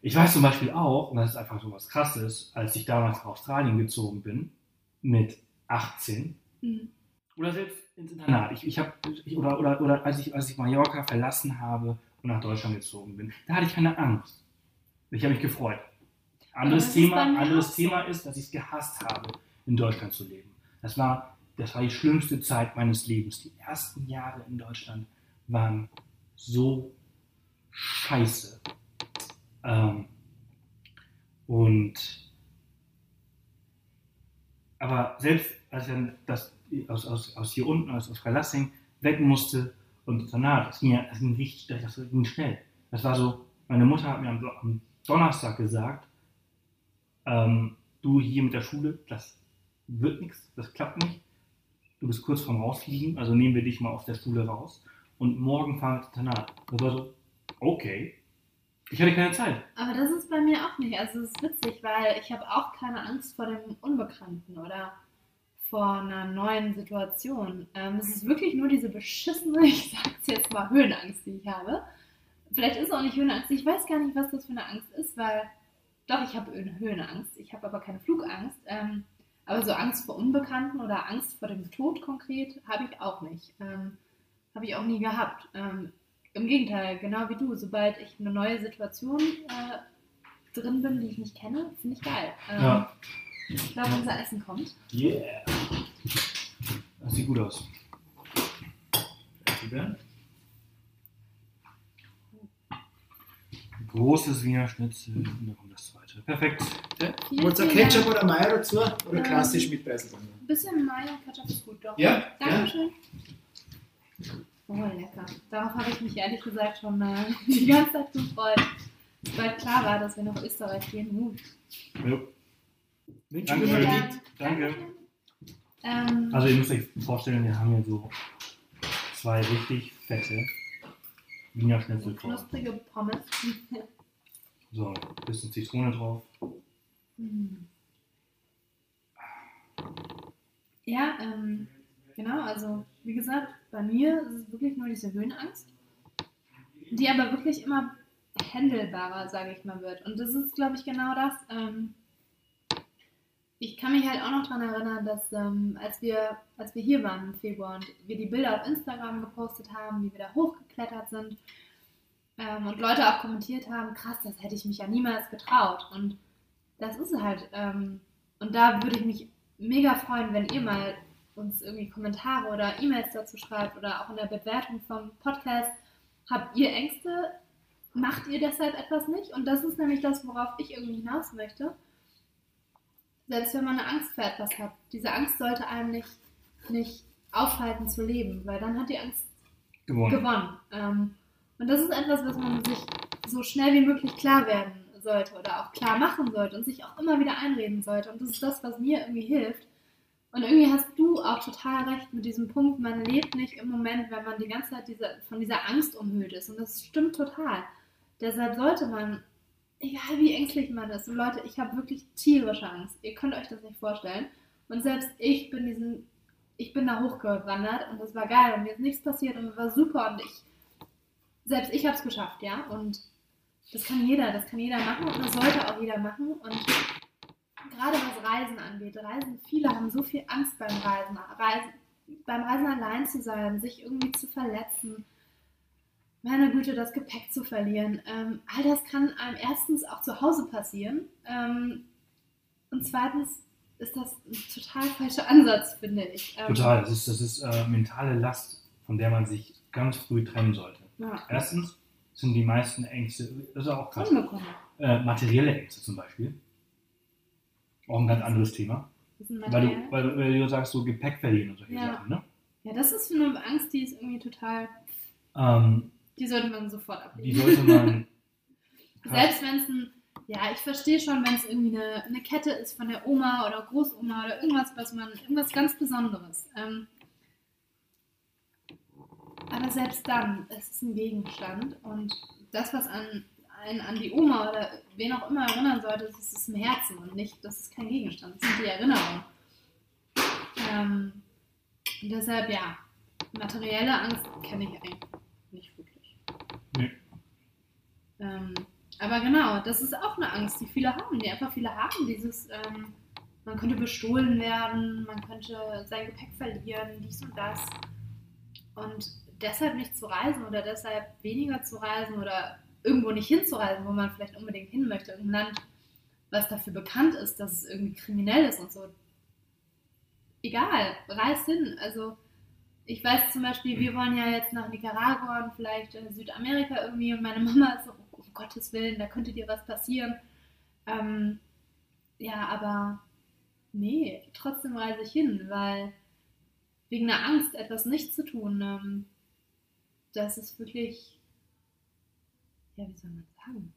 ich weiß zum Beispiel auch, und das ist einfach so was Krasses, als ich damals nach Australien gezogen bin, mit 18, Hm. oder selbst ins Internat. Ich, ich hab, ich, oder, oder, oder als, ich, als ich Mallorca verlassen habe und nach Deutschland gezogen bin, da hatte ich keine Angst. Ich habe mich gefreut. Anderes, Thema, anderes. Thema ist, dass ich es gehasst habe, in Deutschland zu leben. Das war, das war die schlimmste Zeit meines Lebens. Die ersten Jahre in Deutschland waren so scheiße. Ähm, und aber selbst als ich das, aus, aus, aus hier unten, aus, aus Freilassing, weg musste und danach, das ging, das ging richtig, das ging schnell. Das war so, meine Mutter hat mir am, am Donnerstag gesagt, ähm, du hier mit der Schule, das wird nichts, das klappt nicht. Du bist kurz vorm Rausfliegen, also nehmen wir dich mal aus der Schule raus. Und morgen fahren wir ins Internat. Das war so, okay. Ich hatte keine Zeit. Aber das ist bei mir auch nicht. Also es ist witzig, weil ich habe auch keine Angst vor dem Unbekannten oder vor einer neuen Situation. Ähm, es ist wirklich nur diese beschissene, ich sag's jetzt mal, Höhenangst, die ich habe. Vielleicht ist es auch nicht Höhenangst. Ich weiß gar nicht, was das für eine Angst ist, weil doch, ich habe Höhenangst. Ich habe aber keine Flugangst. Ähm, aber so Angst vor Unbekannten oder Angst vor dem Tod konkret habe ich auch nicht. Ähm, habe ich auch nie gehabt. Ähm, Im Gegenteil, genau wie du. Sobald ich eine neue Situation äh, drin bin, die ich nicht kenne, finde ich geil. Ähm, Ja. Ich glaube, unser Essen kommt. Yeah. Das sieht gut aus. Bernd? Großes Wiener Schnitzel und dann kommt das zweite. Perfekt. Vielen, Wollt ihr vielen Ketchup oder Mayo dazu? Oder Ähm, klassisch mit Preiselbeeren? Ein bisschen Mayo und Ketchup ist gut, doch. Ja? Dankeschön. Oh, lecker. Darauf habe ich mich ehrlich gesagt schon äh, die ganze Zeit gefreut. Weil klar war, dass wir nach Österreich gehen. Uh. Jo. Wünschen Danke Ja, mit. Danke. Ähm, Also ihr müsst euch vorstellen, wir haben hier so zwei richtig fette Wiener Schnitzel vor. knusprige Pommes. So, ein bisschen Zitrone drauf. Mm. Ja, ähm, genau, also wie gesagt, bei mir ist es wirklich nur diese Höhenangst, die aber wirklich immer händelbarer, sage ich mal, wird. Und das ist, glaube ich, genau das. Ähm, ich kann mich halt auch noch daran erinnern, dass ähm, als, wir, als wir hier waren im Februar und wir die Bilder auf Instagram gepostet haben, wie wir da hochgeklettert sind ähm, und Leute auch kommentiert haben, krass, das hätte ich mich ja niemals getraut. Und das ist halt. Ähm, und da würde ich mich mega freuen, wenn ihr mal uns irgendwie Kommentare oder E-Mails dazu schreibt oder auch in der Bewertung vom Podcast. Habt ihr Ängste? Macht ihr deshalb etwas nicht? Und das ist nämlich das, worauf ich irgendwie hinaus möchte. Selbst wenn man eine Angst vor etwas hat, diese Angst sollte einem nicht, nicht aufhalten zu leben, weil dann hat die Angst Gewonnen. gewonnen. Ähm, und das ist etwas, was man sich so schnell wie möglich klar werden sollte oder auch klar machen sollte und sich auch immer wieder einreden sollte. Und das ist das, was mir irgendwie hilft. Und irgendwie hast du auch total recht mit diesem Punkt, man lebt nicht im Moment, wenn man die ganze Zeit diese, von dieser Angst umhüllt ist. Und das stimmt total. Deshalb sollte man, egal wie ängstlich man ist, und Leute, ich habe wirklich tierische Angst. Ihr könnt euch das nicht vorstellen. Und selbst ich bin diesen, ich bin da hochgewandert und das war geil und mir ist nichts passiert und es war super und ich, selbst ich habe es geschafft, ja. Und das kann jeder, das kann jeder machen und das sollte auch jeder machen. Und gerade was Reisen angeht, Reisen, viele haben so viel Angst beim Reisen, Reisen beim Reisen allein zu sein, sich irgendwie zu verletzen. Meine Güte, das Gepäck zu verlieren. Ähm, all das kann einem erstens auch zu Hause passieren. Ähm, und zweitens ist das ein total falscher Ansatz, finde ich. Ähm, Total. Das ist, das ist äh, mentale Last, von der man sich ganz früh trennen sollte. Ja. Erstens sind die meisten Ängste, das ist auch krass, äh, materielle Ängste zum Beispiel. Auch ein ganz anderes Thema. Weil du, weil, weil du sagst, so Gepäck verlieren und solche Ja. Sachen. Ne? Ja, das ist eine Angst, die ist irgendwie total. Ähm, Die sollte man sofort die ablegen. sollte man. Selbst wenn es ein. Ja, ich verstehe schon, wenn es irgendwie eine, eine Kette ist von der Oma oder Großoma oder irgendwas, was man. Irgendwas ganz Besonderes. Ähm, aber selbst dann, es ist ein Gegenstand und das, was an, einen an die Oma oder wen auch immer erinnern sollte, das ist im Herzen und nicht, das ist kein Gegenstand, das sind die Erinnerungen. Ähm, und deshalb, ja, materielle Angst kenne ich eigentlich nicht wirklich. Nee. Ähm, aber genau, das ist auch eine Angst, die viele haben, die einfach viele haben. Dieses, ähm, man könnte bestohlen werden, man könnte sein Gepäck verlieren, dies und das. Und deshalb nicht zu reisen oder deshalb weniger zu reisen oder irgendwo nicht hinzureisen, wo man vielleicht unbedingt hin möchte, irgendein Land, was dafür bekannt ist, dass es irgendwie kriminell ist und so. Egal, reist hin. Also ich weiß zum Beispiel, wir wollen ja jetzt nach Nicaragua und vielleicht in Südamerika irgendwie und meine Mama ist so, oh, um Gottes Willen, da könnte dir was passieren. Ähm, ja, aber nee, trotzdem reise ich hin, weil wegen der Angst, etwas nicht zu tun, ähm, das ist wirklich, ja, wie soll man sagen?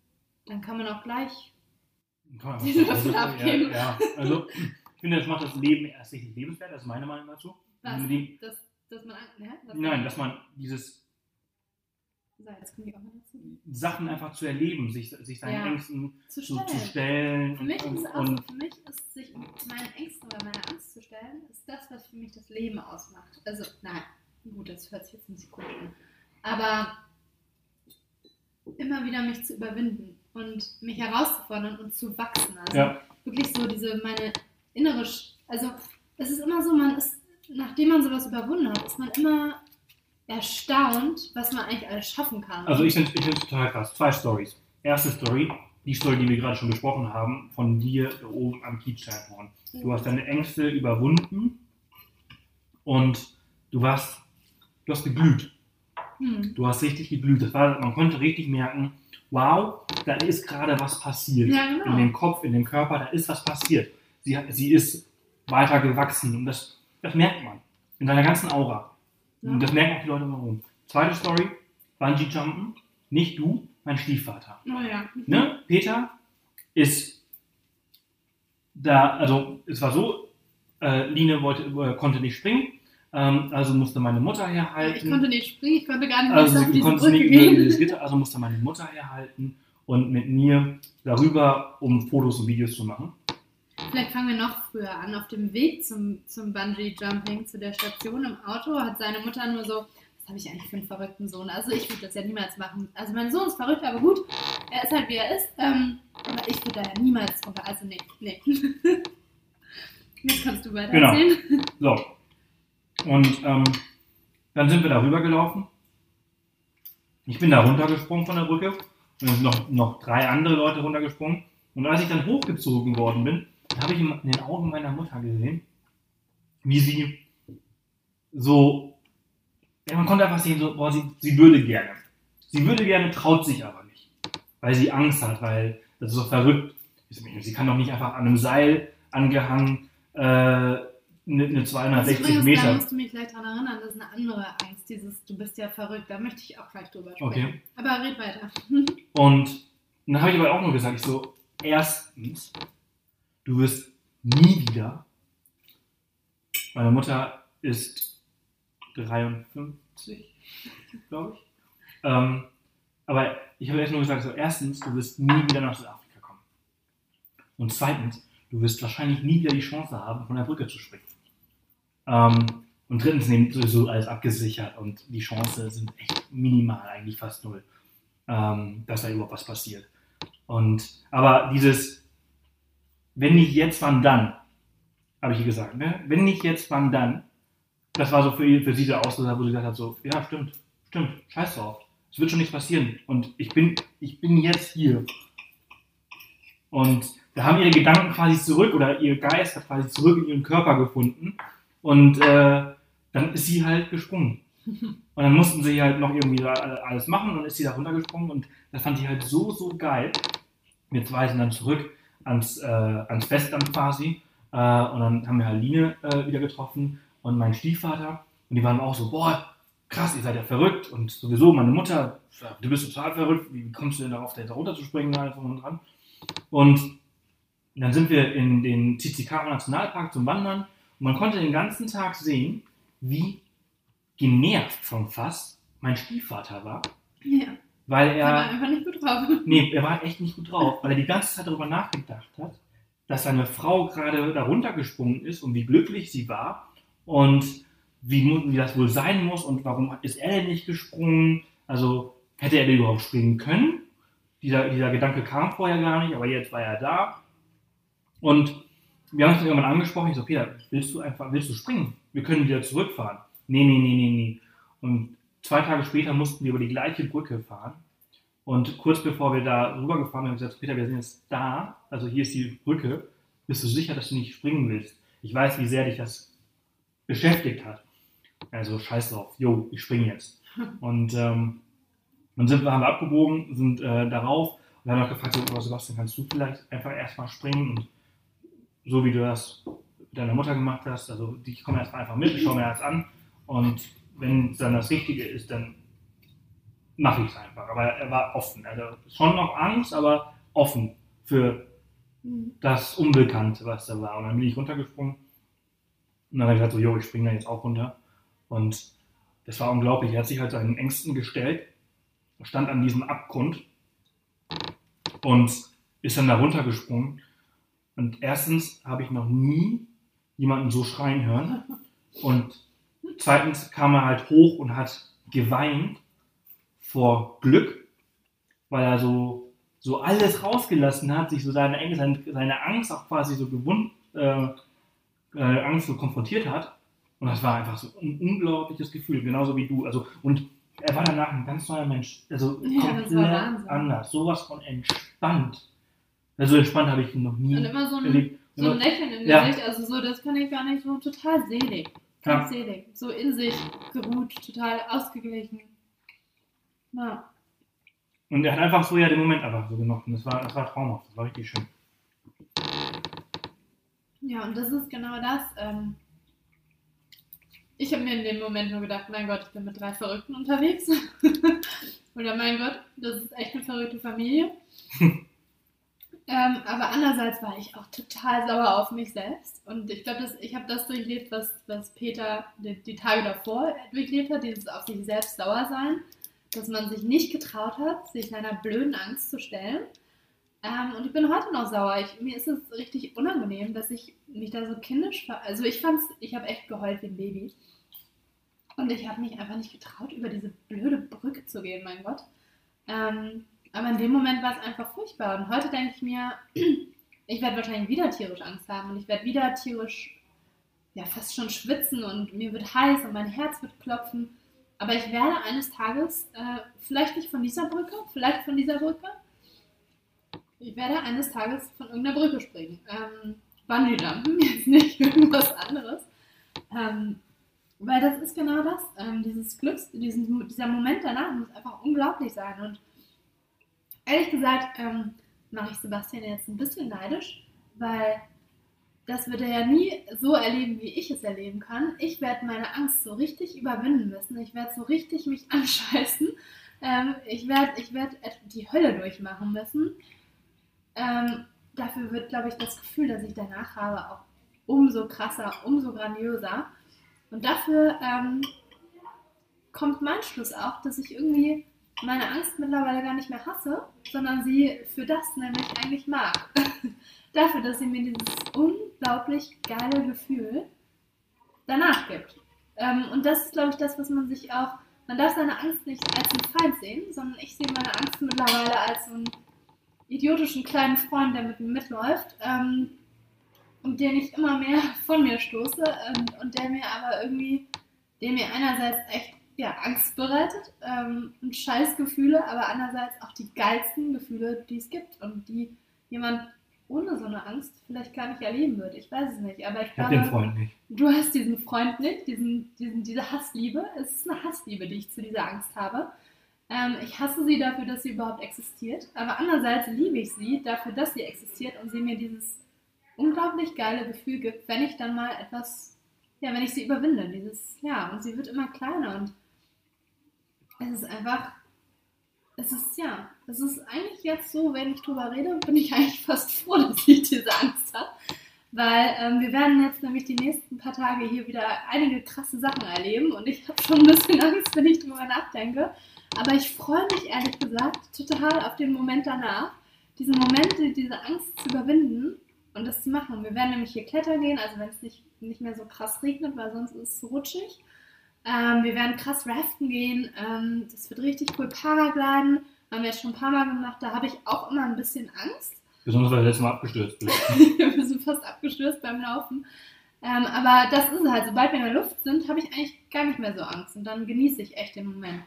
Dann kann man auch gleich Kann man Die so- abgeben. Ja, ja. Also, ich finde, das macht das Leben erst richtig lebenswert, das ist meine Meinung dazu. Was? Die- Dass, dass man. Hä? Was Nein, dass man dieses So, jetzt komme ich auch mal dazu. Sachen einfach zu erleben, sich, sich seinen Ja. Ängsten Zu zu, stellen. zu stellen Für mich und, ist es auch so, für mich ist sich meinen Ängsten oder meiner Angst zu stellen, ist das, was für mich das Leben ausmacht. Also, nein, gut, das hört sich jetzt ein bisschen komisch an. Aber immer wieder mich zu überwinden und mich herauszufordern und zu wachsen. Also ja, wirklich so diese, meine innere, also es ist immer so, man ist, nachdem man sowas überwunden hat, ist man immer erstaunt, was man eigentlich alles schaffen kann. also ich finde es total krass. Zwei Stories. Erste Story, die Story, die wir gerade schon besprochen haben, von dir da oben am Kiezsteinhorn. Du hast deine Ängste überwunden und du warst, du hast geglüht. Hm. Du hast richtig geglüht. Das war, man konnte richtig merken, wow, da ist gerade was passiert. Ja, genau. In dem Kopf, in dem Körper, da ist was passiert. Sie, hat- sie ist weiter gewachsen und das, das merkt man. In seiner ganzen Aura. Ja. Und das merken auch die Leute immer rum. Zweite Story, Bungee Jumpen. Nicht du, mein Stiefvater. Oh ja. Ne? Peter ist da, also es war so, äh, Line wollte, äh, konnte nicht springen, ähm, also musste meine Mutter herhalten. Ich konnte nicht springen, ich konnte gar nicht Also auf diese Brücke nicht über gehen. dieses Gitter, also musste meine Mutter herhalten und mit mir darüber, um Fotos und Videos zu machen. Vielleicht fangen wir noch früher an. Auf dem Weg zum, zum Bungee-Jumping, zu der Station im Auto, hat seine Mutter nur so, was habe ich eigentlich für einen verrückten Sohn? Also ich würde das ja niemals machen. Also mein Sohn ist verrückt, aber gut, er ist halt wie er ist. Ähm, aber ich würde da ja niemals drunter. Also nee, nee. Jetzt kannst du weiter Genau. erzählen. So. Und ähm, dann sind wir da rübergelaufen. Ich bin da runtergesprungen von der Brücke. Und sind noch, noch drei andere Leute runtergesprungen. Und als ich dann hochgezogen worden bin, habe ich in den Augen meiner Mutter gesehen, wie sie so, ja, man konnte einfach sehen, so, boah, sie, sie würde gerne. Sie würde gerne, traut sich aber nicht. Weil sie Angst hat, weil das ist so verrückt. Sie kann doch nicht einfach an einem Seil angehangen äh, eine, eine Also 260 übrigens, da Meter. musst du mich gleich daran erinnern, das ist eine andere Angst, dieses, du bist ja verrückt, da möchte ich auch gleich drüber sprechen. Okay. Aber red weiter. Und dann habe ich aber auch nur gesagt, ich so, erstens, du wirst nie wieder, meine Mutter ist 53, glaube ich, ähm, aber ich habe erst nur gesagt, so, erstens, du wirst nie wieder nach Südafrika kommen. Und zweitens, du wirst wahrscheinlich nie wieder die Chance haben, von der Brücke zu springen. Ähm, und drittens, nee, sowieso alles abgesichert und die Chancen sind echt minimal, eigentlich fast null, ähm, dass da überhaupt was passiert. Und, aber dieses, wenn nicht jetzt, wann dann, habe ich ihr gesagt, ne? wenn nicht jetzt, wann dann, das war so für, für sie der Auslöser, wo sie gesagt hat, so, ja, stimmt, stimmt, scheiß drauf, es wird schon nichts passieren und ich bin, ich bin jetzt hier. Und da haben ihre Gedanken quasi zurück oder ihr Geist hat quasi zurück in ihren Körper gefunden und äh, dann ist sie halt gesprungen. Und dann mussten sie halt noch irgendwie da alles machen und dann ist sie da runtergesprungen und das fand ich halt so, so geil. Wir zwei sind dann zurück ans, äh, ans Festland quasi äh, und dann haben wir halt Line äh, wieder getroffen und meinen Stiefvater und die waren auch so, boah, krass, ihr seid ja verrückt und sowieso meine Mutter, du bist total verrückt, wie kommst du denn darauf, da jetzt runterzuspringen, halt und dran. Und dann sind wir in den Titicaca Nationalpark zum Wandern und man konnte den ganzen Tag sehen, wie genervt von fast mein Stiefvater war, Ja, weil er war er, einfach nicht gut drauf. nee, er war echt nicht gut drauf, weil er die ganze Zeit darüber nachgedacht hat, dass seine Frau gerade da runtergesprungen ist und wie glücklich sie war und wie, wie das wohl sein muss und warum ist er denn nicht gesprungen, also hätte er denn überhaupt springen können? Dieser, dieser Gedanke kam vorher gar nicht, aber jetzt war er da und wir haben uns irgendwann angesprochen, ich so, Peter, willst du einfach, willst du springen? Wir können wieder zurückfahren. Nee, nee, nee, nee, nee. Und zwei Tage später mussten wir über die gleiche Brücke fahren. Und kurz bevor wir da rübergefahren sind, haben wir gesagt, Peter, wir sind jetzt da, also hier ist die Brücke. Bist du sicher, dass du nicht springen willst? Ich weiß, wie sehr dich das beschäftigt hat. Also scheiß drauf, jo, ich springe jetzt. Und ähm, dann sind haben wir abgebogen, sind äh, darauf und haben noch gefragt, so, Sebastian, kannst du vielleicht einfach erstmal springen und so wie du das mit deiner Mutter gemacht hast, also ich komme erstmal einfach mit, ich schaue mir das an und wenn es dann das Richtige ist, dann mache ich es einfach. Aber er war offen. Also schon noch Angst, aber offen für das Unbekannte, was da war. Und dann bin ich runtergesprungen. Und dann habe ich gesagt, so, jo, ich springe da jetzt auch runter. Und das war unglaublich. Er hat sich halt seinen Ängsten gestellt, stand an diesem Abgrund und ist dann da runtergesprungen. Und erstens habe ich noch nie jemanden so schreien hören. Und zweitens kam er halt hoch und hat geweint vor Glück, weil er so, so alles rausgelassen hat, sich so seine, seine, Angst auch quasi so gewund, äh, äh, Angst so konfrontiert hat. Und das war einfach so ein unglaubliches Gefühl, genauso wie du. Also, und er war danach ein ganz neuer Mensch. Also Ja, komplett anders. Sowas von entspannt. Also entspannt habe ich ihn noch nie Und immer so ein, erlebt. so ein Lächeln im Ja. Gesicht, also so, das fand ich gar nicht so total selig. Ganz selig. So in sich geruht, total ausgeglichen. Ja. Und er hat einfach so ja den Moment einfach so genossen. Das war, das war traumhaft. Das war richtig schön. Ja, und das ist genau das. Ähm, ich habe mir in dem Moment nur gedacht, mein Gott, ich bin mit drei Verrückten unterwegs. Oder mein Gott, das ist echt eine verrückte Familie. ähm, aber andererseits war ich auch total sauer auf mich selbst. Und ich glaube, ich habe das durchlebt, was, was Peter die, die Tage davor durchlebt hat, dieses auf sich selbst sauer sein. Dass man sich nicht getraut hat, sich seiner blöden Angst zu stellen. Ähm, und ich bin heute noch sauer. Ich, mir ist es richtig unangenehm, dass ich mich da so kindisch ver Also ich fand's, ich habe echt geheult wie ein Baby. Und ich habe mich einfach nicht getraut, über diese blöde Brücke zu gehen, mein Gott. Ähm, aber in dem Moment war es einfach furchtbar. Und heute denke ich mir, ich werde wahrscheinlich wieder tierisch Angst haben und ich werde wieder tierisch, ja, fast schon schwitzen und mir wird heiß und mein Herz wird klopfen. Aber ich werde eines Tages, äh, vielleicht nicht von dieser Brücke, vielleicht von dieser Brücke, ich werde eines Tages von irgendeiner Brücke springen. Ähm, Bungee-Jumpen, jetzt nicht irgendwas anderes. Ähm, weil das ist genau das. Ähm, dieses Glücks, diesen, dieser Moment danach muss einfach unglaublich sein. Und ehrlich gesagt ähm, mache ich Sebastian jetzt ein bisschen neidisch, weil das wird er ja nie so erleben, wie ich es erleben kann. Ich werde meine Angst so richtig überwinden müssen. Ich werde so richtig mich anscheißen. Ähm, ich werde ich werd die Hölle durchmachen müssen. Ähm, dafür wird, glaube ich, das Gefühl, das ich danach habe, auch umso krasser, umso grandiöser. Und dafür ähm, kommt mein Schluss auch, dass ich irgendwie meine Angst mittlerweile gar nicht mehr hasse, sondern sie für das nämlich eigentlich mag. dafür, dass sie mir dieses unglaublich geile Gefühl danach gibt. Ähm, und das ist, glaube ich, das, was man sich auch, man darf seine Angst nicht als einen Feind sehen, sondern ich sehe meine Angst mittlerweile als so einen idiotischen kleinen Freund, der mit mir mitläuft ähm, und den ich immer mehr von mir stoße und, und der mir aber irgendwie, der mir einerseits echt ja, Angst bereitet ähm, und Scheißgefühle, aber andererseits auch die geilsten Gefühle, die es gibt und die jemand ohne so eine Angst vielleicht gar nicht erleben wird. Ich weiß es nicht, aber ich Ich glaube, den Freund nicht. du hast diesen Freund nicht, diesen, diesen, diese Hassliebe. Es ist eine Hassliebe, die ich zu dieser Angst habe. Ähm, ich hasse sie dafür, dass sie überhaupt existiert, aber andererseits liebe ich sie dafür, dass sie existiert und sie mir dieses unglaublich geile Gefühl gibt, wenn ich dann mal etwas, ja, wenn ich sie überwinde. Dieses, ja, und sie wird immer kleiner und es ist einfach, es ist, ja, es ist eigentlich jetzt so, wenn ich drüber rede, bin ich eigentlich fast froh, dass ich diese Angst habe. Weil ähm, wir werden jetzt nämlich die nächsten paar Tage hier wieder einige krasse Sachen erleben und ich habe schon ein bisschen Angst, wenn ich drüber nachdenke. Aber ich freue mich ehrlich gesagt total auf den Moment danach, diesen Moment, die- diese Angst zu überwinden und das zu machen. Wir werden nämlich hier klettern gehen, also wenn es nicht, nicht mehr so krass regnet, weil sonst ist es zu rutschig. Ähm, wir werden krass raften gehen. Ähm, das wird richtig cool. Paragliden haben wir jetzt schon ein paar Mal gemacht. Da habe ich auch immer ein bisschen Angst. Besonders weil du letztes Mal abgestürzt bist. wir sind fast abgestürzt beim Laufen. Ähm, aber das ist es halt. Sobald wir in der Luft sind, habe ich eigentlich gar nicht mehr so Angst. Und dann genieße ich echt den Moment.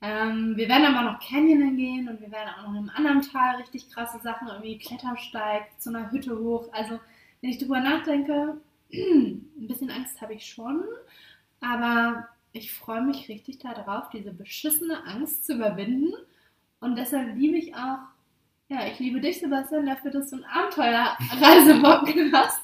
Ähm, wir werden aber noch Canyonen gehen und wir werden auch noch in einem anderen Tal richtig krasse Sachen, irgendwie Klettersteig zu einer Hütte hoch. Also, wenn ich drüber nachdenke, ein bisschen Angst habe ich schon. Aber ich freue mich richtig darauf, diese beschissene Angst zu überwinden. Und deshalb liebe ich auch, ja, ich liebe dich, Sebastian, dafür, dass du ein Abenteuerreisebock hast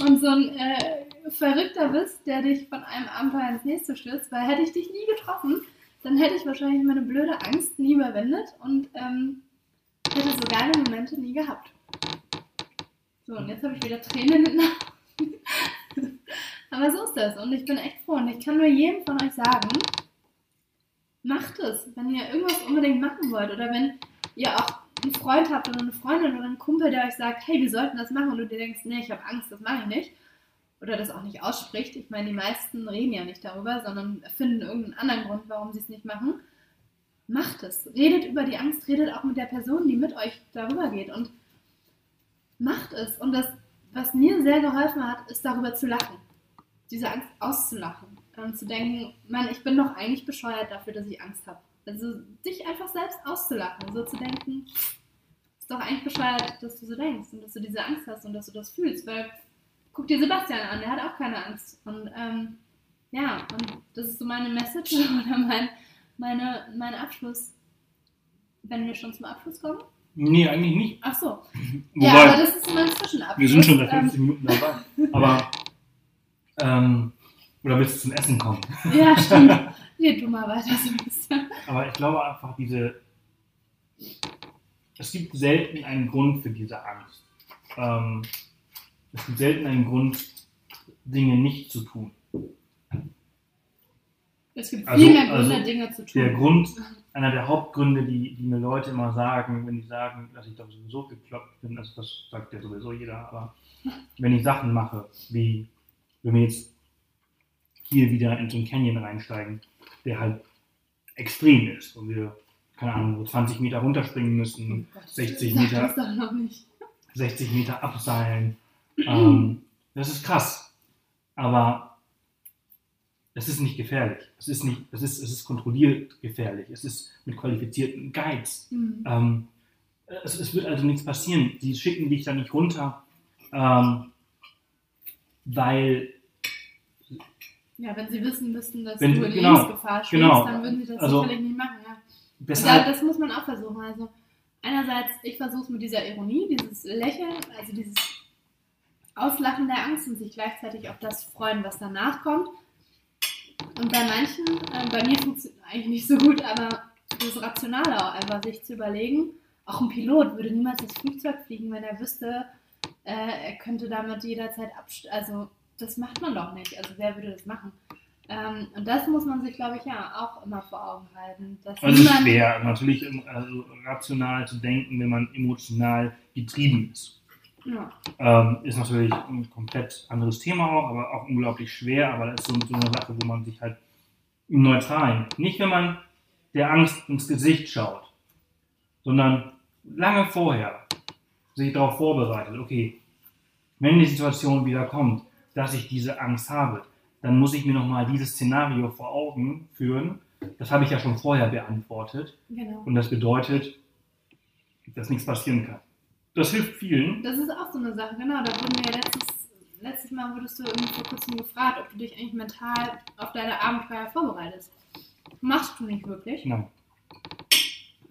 und so ein äh, Verrückter bist, der dich von einem Abenteuer ins nächste stürzt. Weil hätte ich dich nie getroffen, dann hätte ich wahrscheinlich meine blöde Angst nie überwindet und ähm, hätte so geile Momente nie gehabt. So, und jetzt habe ich wieder Tränen in den Augen. Aber so ist das. Und ich bin echt froh. Und ich kann nur jedem von euch sagen, macht es, wenn ihr irgendwas unbedingt machen wollt. Oder wenn ihr auch einen Freund habt oder eine Freundin oder einen Kumpel, der euch sagt, hey, wir sollten das machen. Und du dir denkst, nee, ich habe Angst, das mache ich nicht. Oder das auch nicht ausspricht. Ich meine, die meisten reden ja nicht darüber, sondern finden irgendeinen anderen Grund, warum sie es nicht machen. Macht es. Redet über die Angst, redet auch mit der Person, die mit euch darüber geht. Und macht es. Und das, was mir sehr geholfen hat, ist darüber zu lachen. Diese Angst auszulachen. Und zu denken, Mann, ich bin doch eigentlich bescheuert dafür, dass ich Angst habe. Also dich einfach selbst auszulachen. So zu denken, ist doch eigentlich bescheuert, dass du so denkst und dass du diese Angst hast und dass du das fühlst. Weil guck dir Sebastian an, der hat auch keine Angst. Und ähm, ja, und das ist so meine Message oder mein, meine, mein Abschluss. Wenn wir schon zum Abschluss kommen. Nee, eigentlich nicht. Ach so. Wobei, ja, aber das ist mein Zwischenabschluss. wir sind schon seit Ähm, 50 Minuten dabei. Aber, ähm, oder willst du zum Essen kommen? Ja, stimmt. Red du mal weiter, Sebastian. Aber ich glaube einfach, diese. Es gibt selten einen Grund für diese Angst. Ähm, es gibt selten einen Grund, Dinge nicht zu tun. Es gibt Also- viel mehr Gründe, also Dinge zu tun. Der Grund, einer der Hauptgründe, die, die mir Leute immer sagen, wenn die sagen, dass ich doch sowieso gekloppt bin, also das sagt ja sowieso jeder, aber wenn ich Sachen mache, wie wenn wir jetzt hier wieder in so einen Canyon reinsteigen, der halt extrem ist und wir, keine Ahnung, so 20 Meter runterspringen müssen, Oh Gott, 60 sag Meter. Das doch noch nicht. 60 Meter abseilen. Ähm, das ist krass. Aber es ist nicht gefährlich. Es ist nicht, es ist, es ist kontrolliert gefährlich. Es ist mit qualifizierten Guides. Hm. Ähm, es, es wird also nichts passieren. Die schicken dich da nicht runter, ähm, weil, Ja, wenn sie wissen müssten, dass Wenn- du in genau, Lebensgefahr schwebst, genau. dann würden sie das Also, sicherlich nicht machen. Ja. Deshalb, das muss man auch versuchen. Also einerseits, ich versuche es mit dieser Ironie, dieses Lächeln, also dieses Auslachen der Angst und sich gleichzeitig auf das freuen, was danach kommt. Und bei manchen, äh, bei mir funktioniert eigentlich nicht so gut, aber das Rationale auch einfach, sich zu überlegen, auch ein Pilot würde niemals das Flugzeug fliegen, wenn er wüsste, äh, er könnte damit jederzeit abstürzen. Also das macht man doch nicht. Also wer würde das machen? Ähm, und das muss man sich, glaube ich, ja auch immer vor Augen halten. Dass also es ist schwer, natürlich also rational zu denken, wenn man emotional getrieben ist. Ja. Ähm, ist natürlich ein komplett anderes Thema auch, aber auch unglaublich schwer. Aber das ist so, so eine Sache, wo man sich halt im Neutralen, nicht wenn man der Angst ins Gesicht schaut, sondern lange vorher sich darauf vorbereitet, okay, wenn die Situation wieder kommt, dass ich diese Angst habe, dann muss ich mir nochmal dieses Szenario vor Augen führen. Das habe ich ja schon vorher beantwortet. Genau. Und das bedeutet, dass nichts passieren kann. Das hilft vielen. Das ist auch so eine Sache, genau. Da wurden wir ja letztes, letztes Mal wurdest du irgendwie vor kurzem gefragt, ob du dich eigentlich mental auf deine Abenteuer vorbereitest. Machst du nicht wirklich. Nein.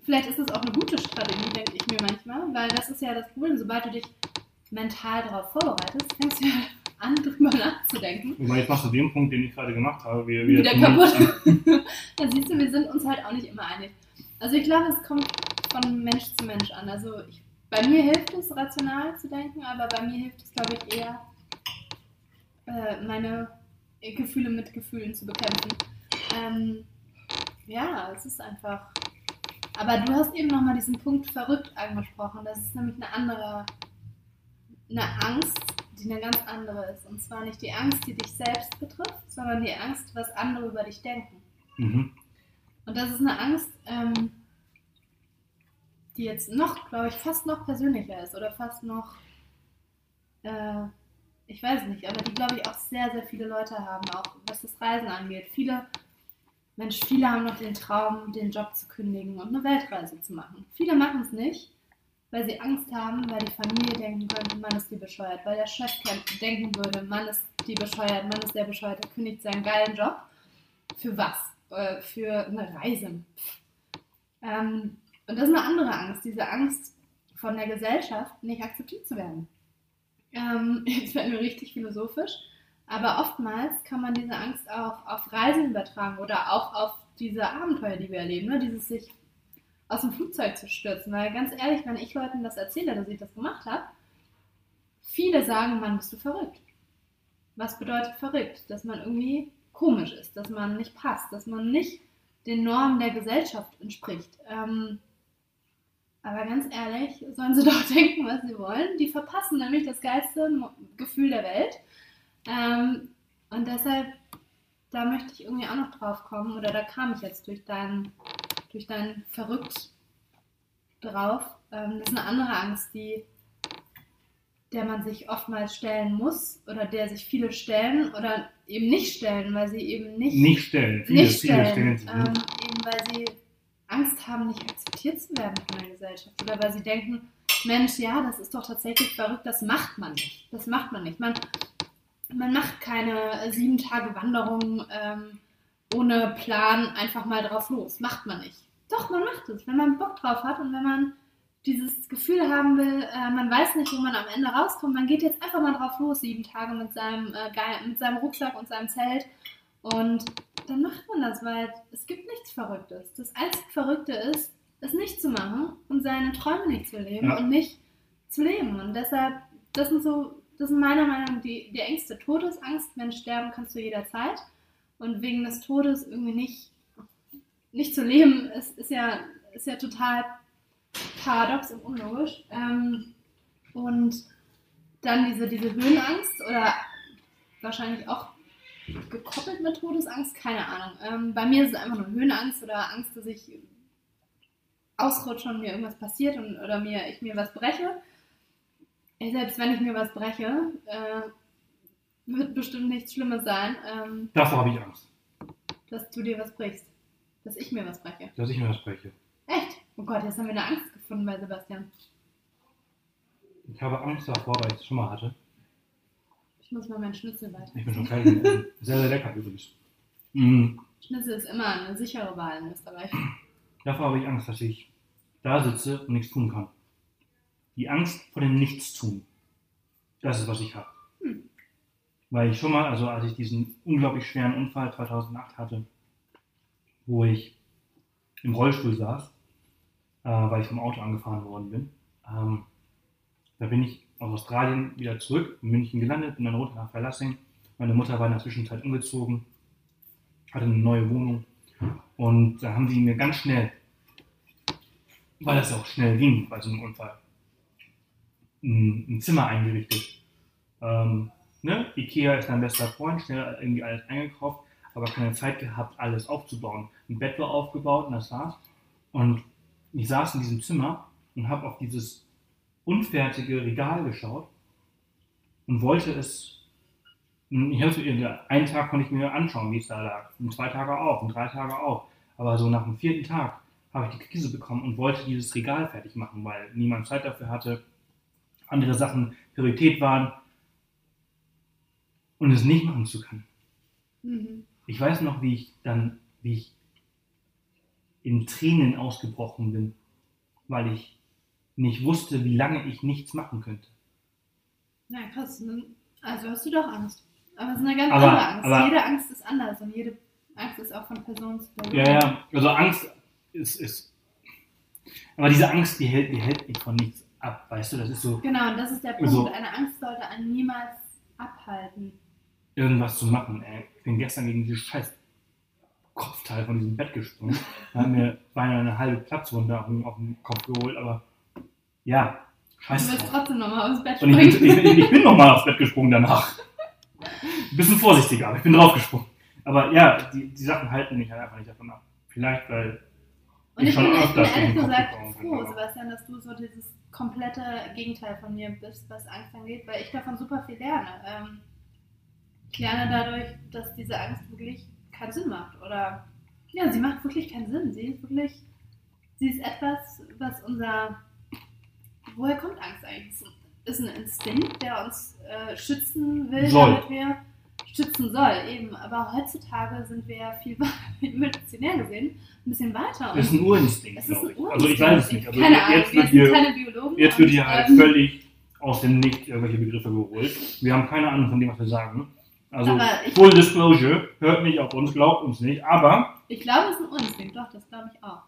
Vielleicht ist es auch eine gute Strategie, denke ich mir manchmal, weil das ist ja das Problem. Sobald du dich mental darauf vorbereitest, fängst du ja an, drüber nachzudenken. Wobei jetzt machst du den Punkt, den ich gerade gemacht habe, wieder, Wieder zum- kaputt. da siehst du, wir sind uns halt auch nicht immer einig. Also ich glaube, es kommt von Mensch zu Mensch an. Also ich, bei mir hilft es, rational zu denken, aber bei mir hilft es, glaube ich, eher, äh, meine Gefühle mit Gefühlen zu bekämpfen. Ähm, ja, es ist einfach. Aber du hast eben nochmal diesen Punkt verrückt angesprochen. Das ist nämlich eine andere, eine Angst, die eine ganz andere ist. Und zwar nicht die Angst, die dich selbst betrifft, sondern die Angst, was andere über dich denken. Mhm. Und das ist eine Angst, ähm, die jetzt noch, glaube ich, fast noch persönlicher ist oder fast noch, äh, ich weiß nicht, aber die, glaube ich, auch sehr, sehr viele Leute haben, auch was das Reisen angeht. Viele, Mensch, viele haben noch den Traum, den Job zu kündigen und eine Weltreise zu machen. Viele machen es nicht, weil sie Angst haben, weil die Familie denken könnte, Mann ist die bescheuert, weil der Chef denken würde, Mann ist die bescheuert, Mann ist der bescheuert, der kündigt seinen geilen Job. Für was? Äh, für eine Reise. Ähm, und das ist eine andere Angst, diese Angst von der Gesellschaft nicht akzeptiert zu werden. Ähm, jetzt werden wir richtig philosophisch, aber oftmals kann man diese Angst auch auf Reisen übertragen oder auch auf diese Abenteuer, die wir erleben, ne? dieses sich aus dem Flugzeug zu stürzen. Weil ganz ehrlich, wenn ich Leuten das erzähle, dass ich das gemacht habe, viele sagen, Mann, bist du verrückt. Was bedeutet verrückt? Dass man irgendwie komisch ist, dass man nicht passt, dass man nicht den Normen der Gesellschaft entspricht. Ähm, aber ganz ehrlich, sollen sie doch denken, was sie wollen. Die verpassen nämlich das geilste Gefühl der Welt. Ähm, und deshalb, da möchte ich irgendwie auch noch drauf kommen, oder da kam ich jetzt durch dein, durch dein Verrückt drauf. Ähm, das ist eine andere Angst, die, der man sich oftmals stellen muss, oder der sich viele stellen oder eben nicht stellen, weil sie eben nicht, Nicht stellen. Viele, nicht viele stellen, stellen sich ähm, nicht. eben weil sie Angst haben, nicht akzeptiert zu werden von der Gesellschaft. Oder weil sie denken, Mensch, ja, das ist doch tatsächlich verrückt, das macht man nicht. Das macht man nicht. Man, man macht keine sieben Tage Wanderung ähm, ohne Plan einfach mal drauf los. Macht man nicht. Doch, man macht es, wenn man Bock drauf hat und wenn man dieses Gefühl haben will, äh, man weiß nicht, wo man am Ende rauskommt. Man geht jetzt einfach mal drauf los, sieben Tage mit seinem, äh, mit seinem Rucksack und seinem Zelt. Und dann macht man das, weil es gibt nichts Verrücktes. Das einzige Verrückte ist, es nicht zu machen und seine Träume nicht zu leben Ja. und nicht zu leben. Und deshalb, das sind so, das sind meiner Meinung nach die, die Ängste. Todesangst, wenn sterben kannst du jederzeit. Und wegen des Todes irgendwie nicht, nicht zu leben, ist, ist, ja, ist ja total paradox und unlogisch. Ähm, und dann diese, diese Höhenangst oder wahrscheinlich auch gekoppelt mit Todesangst, keine Ahnung. Ähm, bei mir ist es einfach nur Höhenangst oder Angst, dass ich ausrutsche und mir irgendwas passiert und, oder mir, ich mir was breche. Selbst wenn ich mir was breche, äh, wird bestimmt nichts Schlimmes sein, ähm, Davor habe ich Angst, dass du dir was brichst. Dass ich mir was breche. dass ich mir das spreche. Echt? Oh Gott, jetzt haben wir eine Angst gefunden bei Sebastian. Ich habe Angst davor, weil ich es schon mal hatte. Ich muss mal meinen Schnitzel weiter. Ich bin schon kalt. im Essen. Sehr, sehr lecker übrigens. Mm. Schnitzel ist immer eine sichere Wahl in Österreich. Davor habe ich Angst, dass ich da sitze und nichts tun kann. Die Angst vor dem Nichtstun. Das ist, was ich habe. Hm. Weil ich schon mal, also als ich diesen unglaublich schweren Unfall 2008 hatte, wo ich im Rollstuhl saß, äh, weil ich vom Auto angefahren worden bin, ähm, da bin ich aus Australien wieder zurück, in München gelandet, bin dann runter nach Verlassing. Meine Mutter war in der Zwischenzeit umgezogen, hatte eine neue Wohnung und da haben die mir ganz schnell, weil das auch schnell ging bei so einem Unfall, ein, ein Zimmer eingerichtet. Ähm, ne? Ikea ist mein bester Freund, schnell irgendwie alles eingekauft, aber keine Zeit gehabt, alles aufzubauen. Ein Bett war aufgebaut und das war's. Und ich saß in diesem Zimmer und habe auf dieses unfertige Regal geschaut und wollte es. Ich habe einen Tag konnte ich mir anschauen, wie es da lag. Und zwei Tage auch und drei Tage auch. Aber so nach dem vierten Tag habe ich die Krise bekommen und wollte dieses Regal fertig machen, weil niemand Zeit dafür hatte, andere Sachen Priorität waren und es nicht machen zu können. Mhm. Ich weiß noch, wie ich dann, wie ich in Tränen ausgebrochen bin, weil ich nicht wusste, wie lange ich nichts machen könnte. Na krass. Also hast du doch Angst. Aber es ist eine ganz Aber- andere Angst. aber- jede Angst ist anders und jede Angst ist auch von Person zu Person. Ja, ja, also Angst ist, ist aber diese Angst, die hält, die hält mich von nichts ab, weißt du, das ist so, Genau, und das ist der Punkt. Also- Eine Angst sollte einen niemals abhalten. Irgendwas zu machen, ey. Ich bin gestern gegen dieses scheiß Kopfteil von diesem Bett gesprungen, da hat mir beinahe eine halbe Platzwunde auf den, auf den Kopf geholt, aber ja, Du scheiß wirst trotzdem nochmal aufs Bett Und ich bin, springen. ich, ich bin nochmal aufs Bett gesprungen danach. Ein bisschen vorsichtiger, aber ich bin draufgesprungen. Aber ja, die, die Sachen halten mich halt einfach nicht davon ab. Vielleicht, weil Und ich schon bin, ich bin ehrlich gesagt froh, Sebastian, dass du so dieses komplette Gegenteil von mir bist, was Angst angeht, weil ich davon super viel lerne. Ähm, ich lerne dadurch, dass diese Angst wirklich keinen Sinn macht. Oder ja, sie macht wirklich keinen Sinn. Sie ist wirklich, sie ist etwas, was unser. Woher kommt Angst eigentlich? Es ist ein Instinkt, der uns äh, schützen will, Soll. damit wir schützen soll, eben. Aber heutzutage sind wir ja viel evolutionär gesehen ein bisschen weiter. das ist ein Urinstinkt, ist ein ich. Also ich weiß es nicht. Also Keine Ahnung, jetzt wir wird sind hier, keine Biologen. jetzt wird hier halt ähm, völlig aus dem Nichts irgendwelche Begriffe geholt. Wir haben keine Ahnung von dem, was wir sagen. Also ich- Full Disclosure, hört nicht auf uns, glaubt uns nicht, aber Ich glaube, es ist ein Instinkt, doch, das glaube ich auch.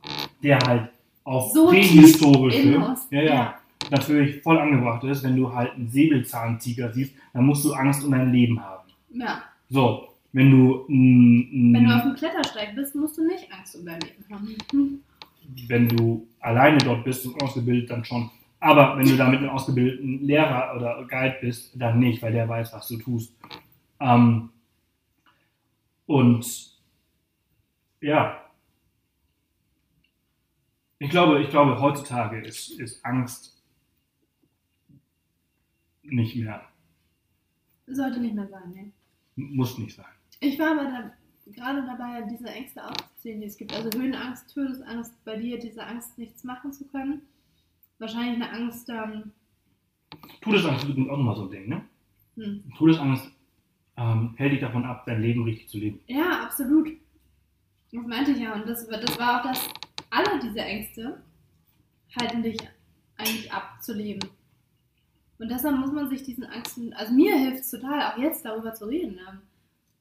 der halt auf So prähistorische, uns. ja, ja, natürlich voll angebracht ist, wenn du halt einen Säbelzahntiger siehst, dann musst du Angst um dein Leben haben. Ja. So, wenn du, mm, mm, Wenn du auf dem Klettersteig bist, musst du nicht Angst um dein Leben haben. Wenn du alleine dort bist und ausgebildet, dann schon. Aber wenn du da mit einem ausgebildeten Lehrer oder Guide bist, dann nicht, weil der weiß, was du tust. Ähm, und ja, ich glaube, ich glaube, heutzutage ist, ist Angst nicht mehr, Sollte nicht mehr sein, ne? muss nicht sein. Ich war aber da, gerade dabei, diese Ängste aufzuzählen, die es gibt. Also Höhenangst, Todesangst, bei dir diese Angst, nichts machen zu können. Wahrscheinlich eine Angst, ähm, Todesangst ist übrigens auch nochmal so ein Ding, ne? hm. Todesangst ähm, hält dich davon ab, dein Leben richtig zu leben. ja, absolut. Das meinte ich ja. Und das, das war auch das, alle diese Ängste halten dich eigentlich ab zu leben. Und deshalb muss man sich diesen Angsten, also mir hilft es total, auch jetzt darüber zu reden. Ähm,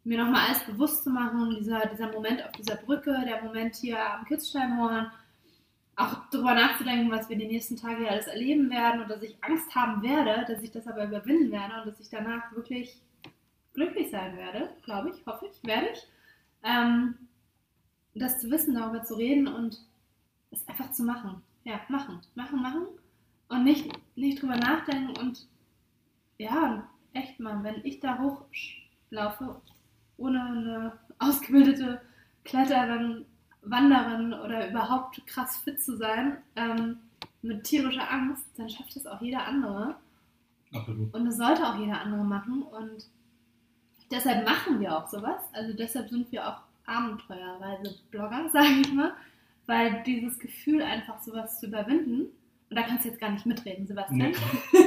mir nochmal alles bewusst zu machen, dieser, dieser Moment auf dieser Brücke, der Moment hier am Kitzsteinhorn, auch darüber nachzudenken, was wir die nächsten Tage alles erleben werden und dass ich Angst haben werde, dass ich das aber überwinden werde und dass ich danach wirklich glücklich sein werde, glaube ich, hoffe ich, werde ich. Ähm, das zu wissen, darüber zu reden und es einfach zu machen. Ja, machen, machen, machen und nicht, nicht drüber nachdenken und ja, echt mal, wenn ich da hochlaufe, ohne eine ausgebildete Kletterin, Wanderin oder überhaupt krass fit zu sein, ähm, mit tierischer Angst, dann schafft das auch jeder andere. Absolut. Und das sollte auch jeder andere machen. Und deshalb machen wir auch sowas. Also deshalb sind wir auch Abenteuerreise-Blogger, sage ich mal. Weil dieses Gefühl, einfach sowas zu überwinden, und da kannst du jetzt gar nicht mitreden, Sebastian. Nee.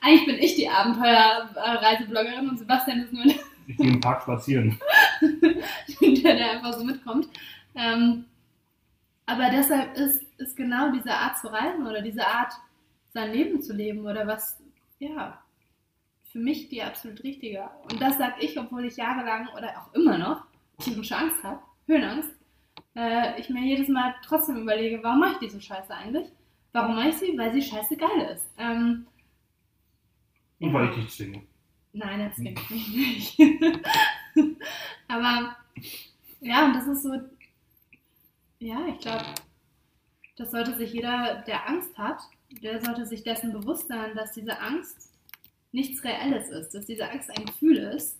Eigentlich bin ich die Abenteuerreisebloggerin und Sebastian ist nur Ich gehe im Park spazieren. der, der einfach so mitkommt. Ähm, aber deshalb ist, ist genau diese Art zu reisen oder diese Art, sein Leben zu leben oder was, ja, für mich die absolut richtige. Und das sage ich, obwohl ich jahrelang oder auch immer noch tierische Angst habe, Höhenangst. Äh, ich mir jedes Mal trotzdem überlege, warum mache ich diese Scheiße eigentlich? Warum mache ich sie? Weil sie scheiße geil ist. Ähm, Und weil ich dich zwinge. Nein, das denke ich nicht. Aber ja, und das ist so, ja, ich glaube, das sollte sich jeder, der Angst hat, der sollte sich dessen bewusst sein, dass diese Angst nichts Reelles ist, dass diese Angst ein Gefühl ist,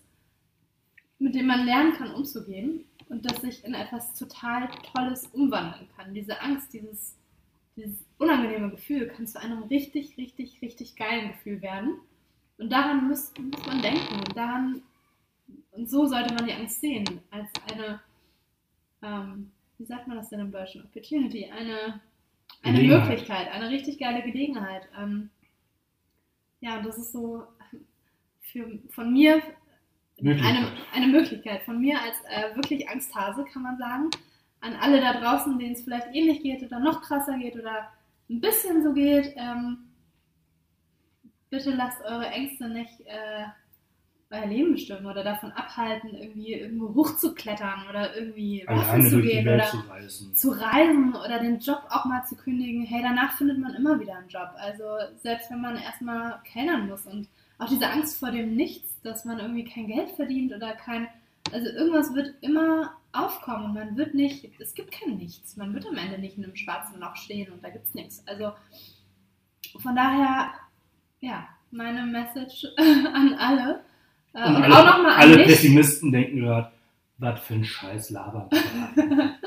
mit dem man lernen kann, umzugehen und das sich in etwas total Tolles umwandeln kann. Diese Angst, dieses, dieses unangenehme Gefühl kann zu einem richtig, richtig, richtig geilen Gefühl werden. Und daran muss, muss man denken. Und daran, und so sollte man die Angst sehen, als eine, ähm, wie sagt man das denn im Deutschen? Opportunity, eine, eine. Möglichkeit, eine richtig geile Gelegenheit. Ähm, ja, das ist so für, von mir Möglichkeit. eine, eine Möglichkeit. Von mir als äh, wirklich Angsthase kann man sagen, an alle da draußen, denen es vielleicht ähnlich geht oder noch krasser geht oder ein bisschen so geht, ähm, bitte lasst eure Ängste nicht äh, euer Leben bestimmen oder davon abhalten, irgendwie irgendwo hochzuklettern oder irgendwie Alleine zu gehen oder zu reisen. zu reisen oder den Job auch mal zu kündigen. Hey, danach findet man immer wieder einen Job. Also selbst wenn man erstmal kellnern muss und auch diese Angst vor dem Nichts, dass man irgendwie kein Geld verdient oder kein, also irgendwas wird immer aufkommen und man wird nicht, es gibt kein Nichts. Man wird am Ende nicht in einem schwarzen Loch stehen und da gibt es nichts. Also von daher, ja, meine Message an alle. Äh, Und, und, alle, auch nochmal an alle. Pessimisten denken gerade, was für ein Scheiß labern.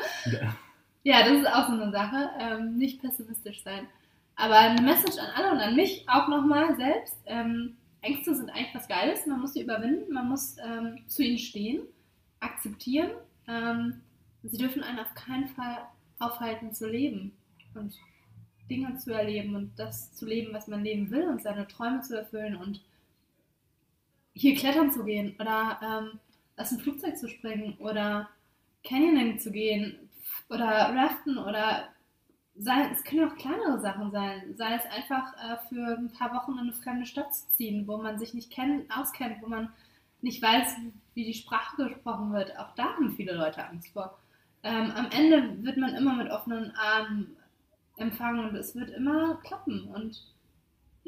Ja, das ist auch so eine Sache. Ähm, nicht pessimistisch sein. Aber eine Message an alle und an mich auch nochmal selbst. Ähm, Ängste sind eigentlich was Geiles. Man muss sie überwinden. Man muss ähm, zu ihnen stehen, akzeptieren. Ähm, sie dürfen einen auf keinen Fall aufhalten zu leben und Dinge zu erleben und das zu leben, was man leben will und seine Träume zu erfüllen und hier klettern zu gehen oder ähm, aus dem Flugzeug zu springen oder Canyoning zu gehen oder raften oder sei, es können auch kleinere Sachen sein, sei es einfach äh, für ein paar Wochen in eine fremde Stadt zu ziehen, wo man sich nicht kennt, auskennt, wo man nicht weiß, wie die Sprache gesprochen wird. Auch da haben viele Leute Angst vor. Ähm, am Ende wird man immer mit offenen Armen empfangen und es wird immer klappen und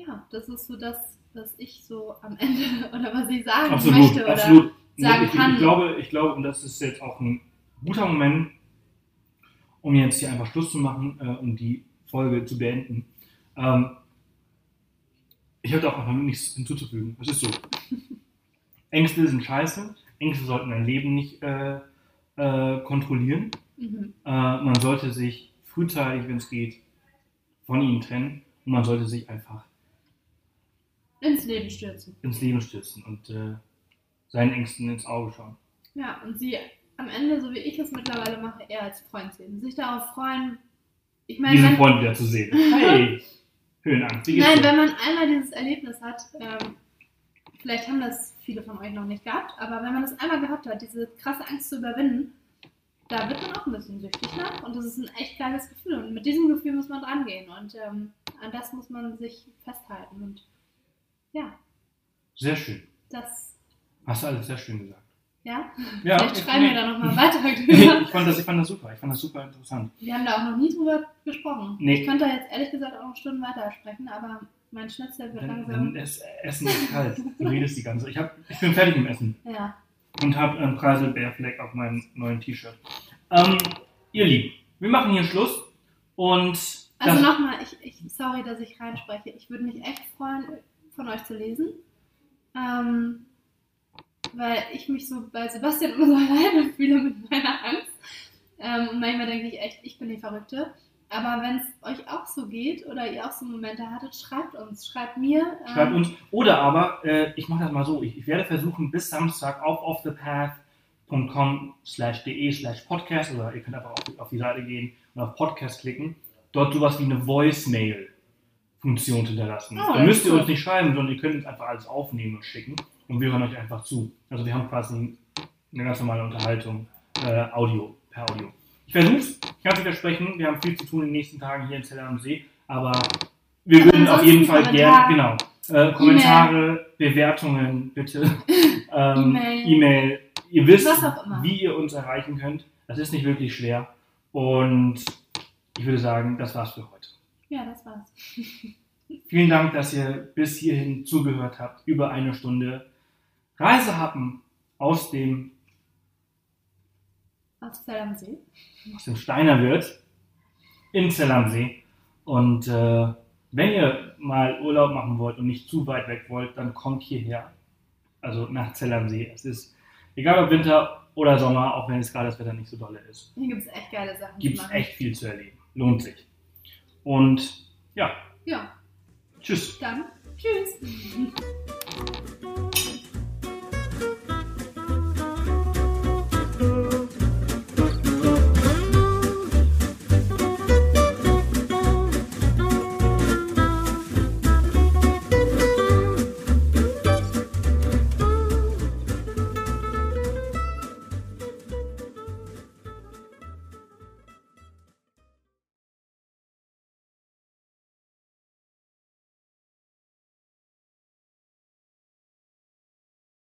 ja, das ist so das, was ich so am Ende oder was ich sagen Absolut, möchte oder absolut. sagen ich, kann. Ich glaube, ich glaube, und das ist jetzt auch ein guter Moment, um jetzt hier einfach Schluss zu machen, äh, um die Folge zu beenden. Ähm, ich habe da auch einfach nichts hinzuzufügen. Es ist so. Ängste sind scheiße. Ängste sollten dein Leben nicht äh, äh, kontrollieren. Mhm. Äh, man sollte sich frühzeitig, wenn es geht, von ihnen trennen. Und man sollte sich einfach ins Leben stürzen. ins Leben stürzen und äh, seinen Ängsten ins Auge schauen. Ja, und sie am Ende, so wie ich es mittlerweile mache, eher als Freund sehen. Sich darauf freuen. Ich meine, Diesen Freund wieder zu sehen. Hey, Höhenangst. Wie nein, dir? wenn man einmal dieses Erlebnis hat, ähm, vielleicht haben das viele von euch noch nicht gehabt, aber wenn man das einmal gehabt hat, diese krasse Angst zu überwinden, da wird man auch ein bisschen süchtig nach und das ist ein echt geiles Gefühl und mit diesem Gefühl muss man dran gehen und ähm, an das muss man sich festhalten und ja, Sehr schön. das, Hast du alles sehr schön gesagt. ja, Ja, vielleicht ich- schreiben wir nee. da nochmal weiter drüber. ich, fand das, ich fand das super. Ich fand das super interessant. Wir haben da auch noch nie drüber gesprochen. Nee. Ich könnte da jetzt ehrlich gesagt auch noch Stunden weiter sprechen, aber mein Schnitzel wird Dann, langsam. dann ist Essen ist kalt. Du redest die ganze Zeit. Ich, hab, ich bin fertig mit dem Essen Ja. und habe einen Preiselbeerfleck auf meinem neuen T-Shirt. Ähm, ihr Lieben, wir machen hier Schluss und Also nochmal, ich, ich, sorry, dass ich reinspreche. Ich würde mich echt freuen, von euch zu lesen. Ähm, weil ich mich so bei Sebastian immer so alleine fühle mit meiner Angst. Ähm, und manchmal denke ich echt, ich bin die Verrückte. Aber wenn es euch auch so geht oder ihr auch so Momente hattet, schreibt uns. Schreibt mir. ähm, Schreibt uns. Oder aber, äh, ich mache das mal so, ich, ich werde versuchen, bis Samstag auf offthepath.com slash de slash podcast oder ihr könnt einfach auf, auf die Seite gehen und auf Podcast klicken, dort sowas wie eine Voicemail-Funktion hinterlassen. Oh, Dann müsst ihr cool. uns nicht schreiben, sondern ihr könnt uns einfach alles aufnehmen und schicken und wir hören euch einfach zu. Also wir haben quasi eine ganz normale Unterhaltung, äh, Audio, per Audio. Ich versuch's, ich kann es nicht versprechen, wir haben viel zu tun in den nächsten Tagen hier in Zeller am See, aber wir würden auf jeden Fall gerne, genau, äh, Kommentare, Bewertungen, bitte, ähm, E-Mail. E-Mail. Ihr wisst, wie ihr uns erreichen könnt. Das ist nicht wirklich schwer. Und ich würde sagen, das war's für heute. Ja, das war's. Vielen Dank, dass ihr bis hierhin zugehört habt. Über eine Stunde Reisehappen aus dem, Aus Zell am See. aus dem Steinerwirt in Zell am See. Und äh, wenn ihr mal Urlaub machen wollt und nicht zu weit weg wollt, dann kommt hierher. Also nach Zell am See. Es ist, egal ob Winter oder Sommer, auch wenn jetzt gerade das Wetter nicht so dolle ist, Hier gibt es echt geile Sachen gibt es echt viel zu erleben. Lohnt sich. Und ja, Ja, tschüss. dann tschüss.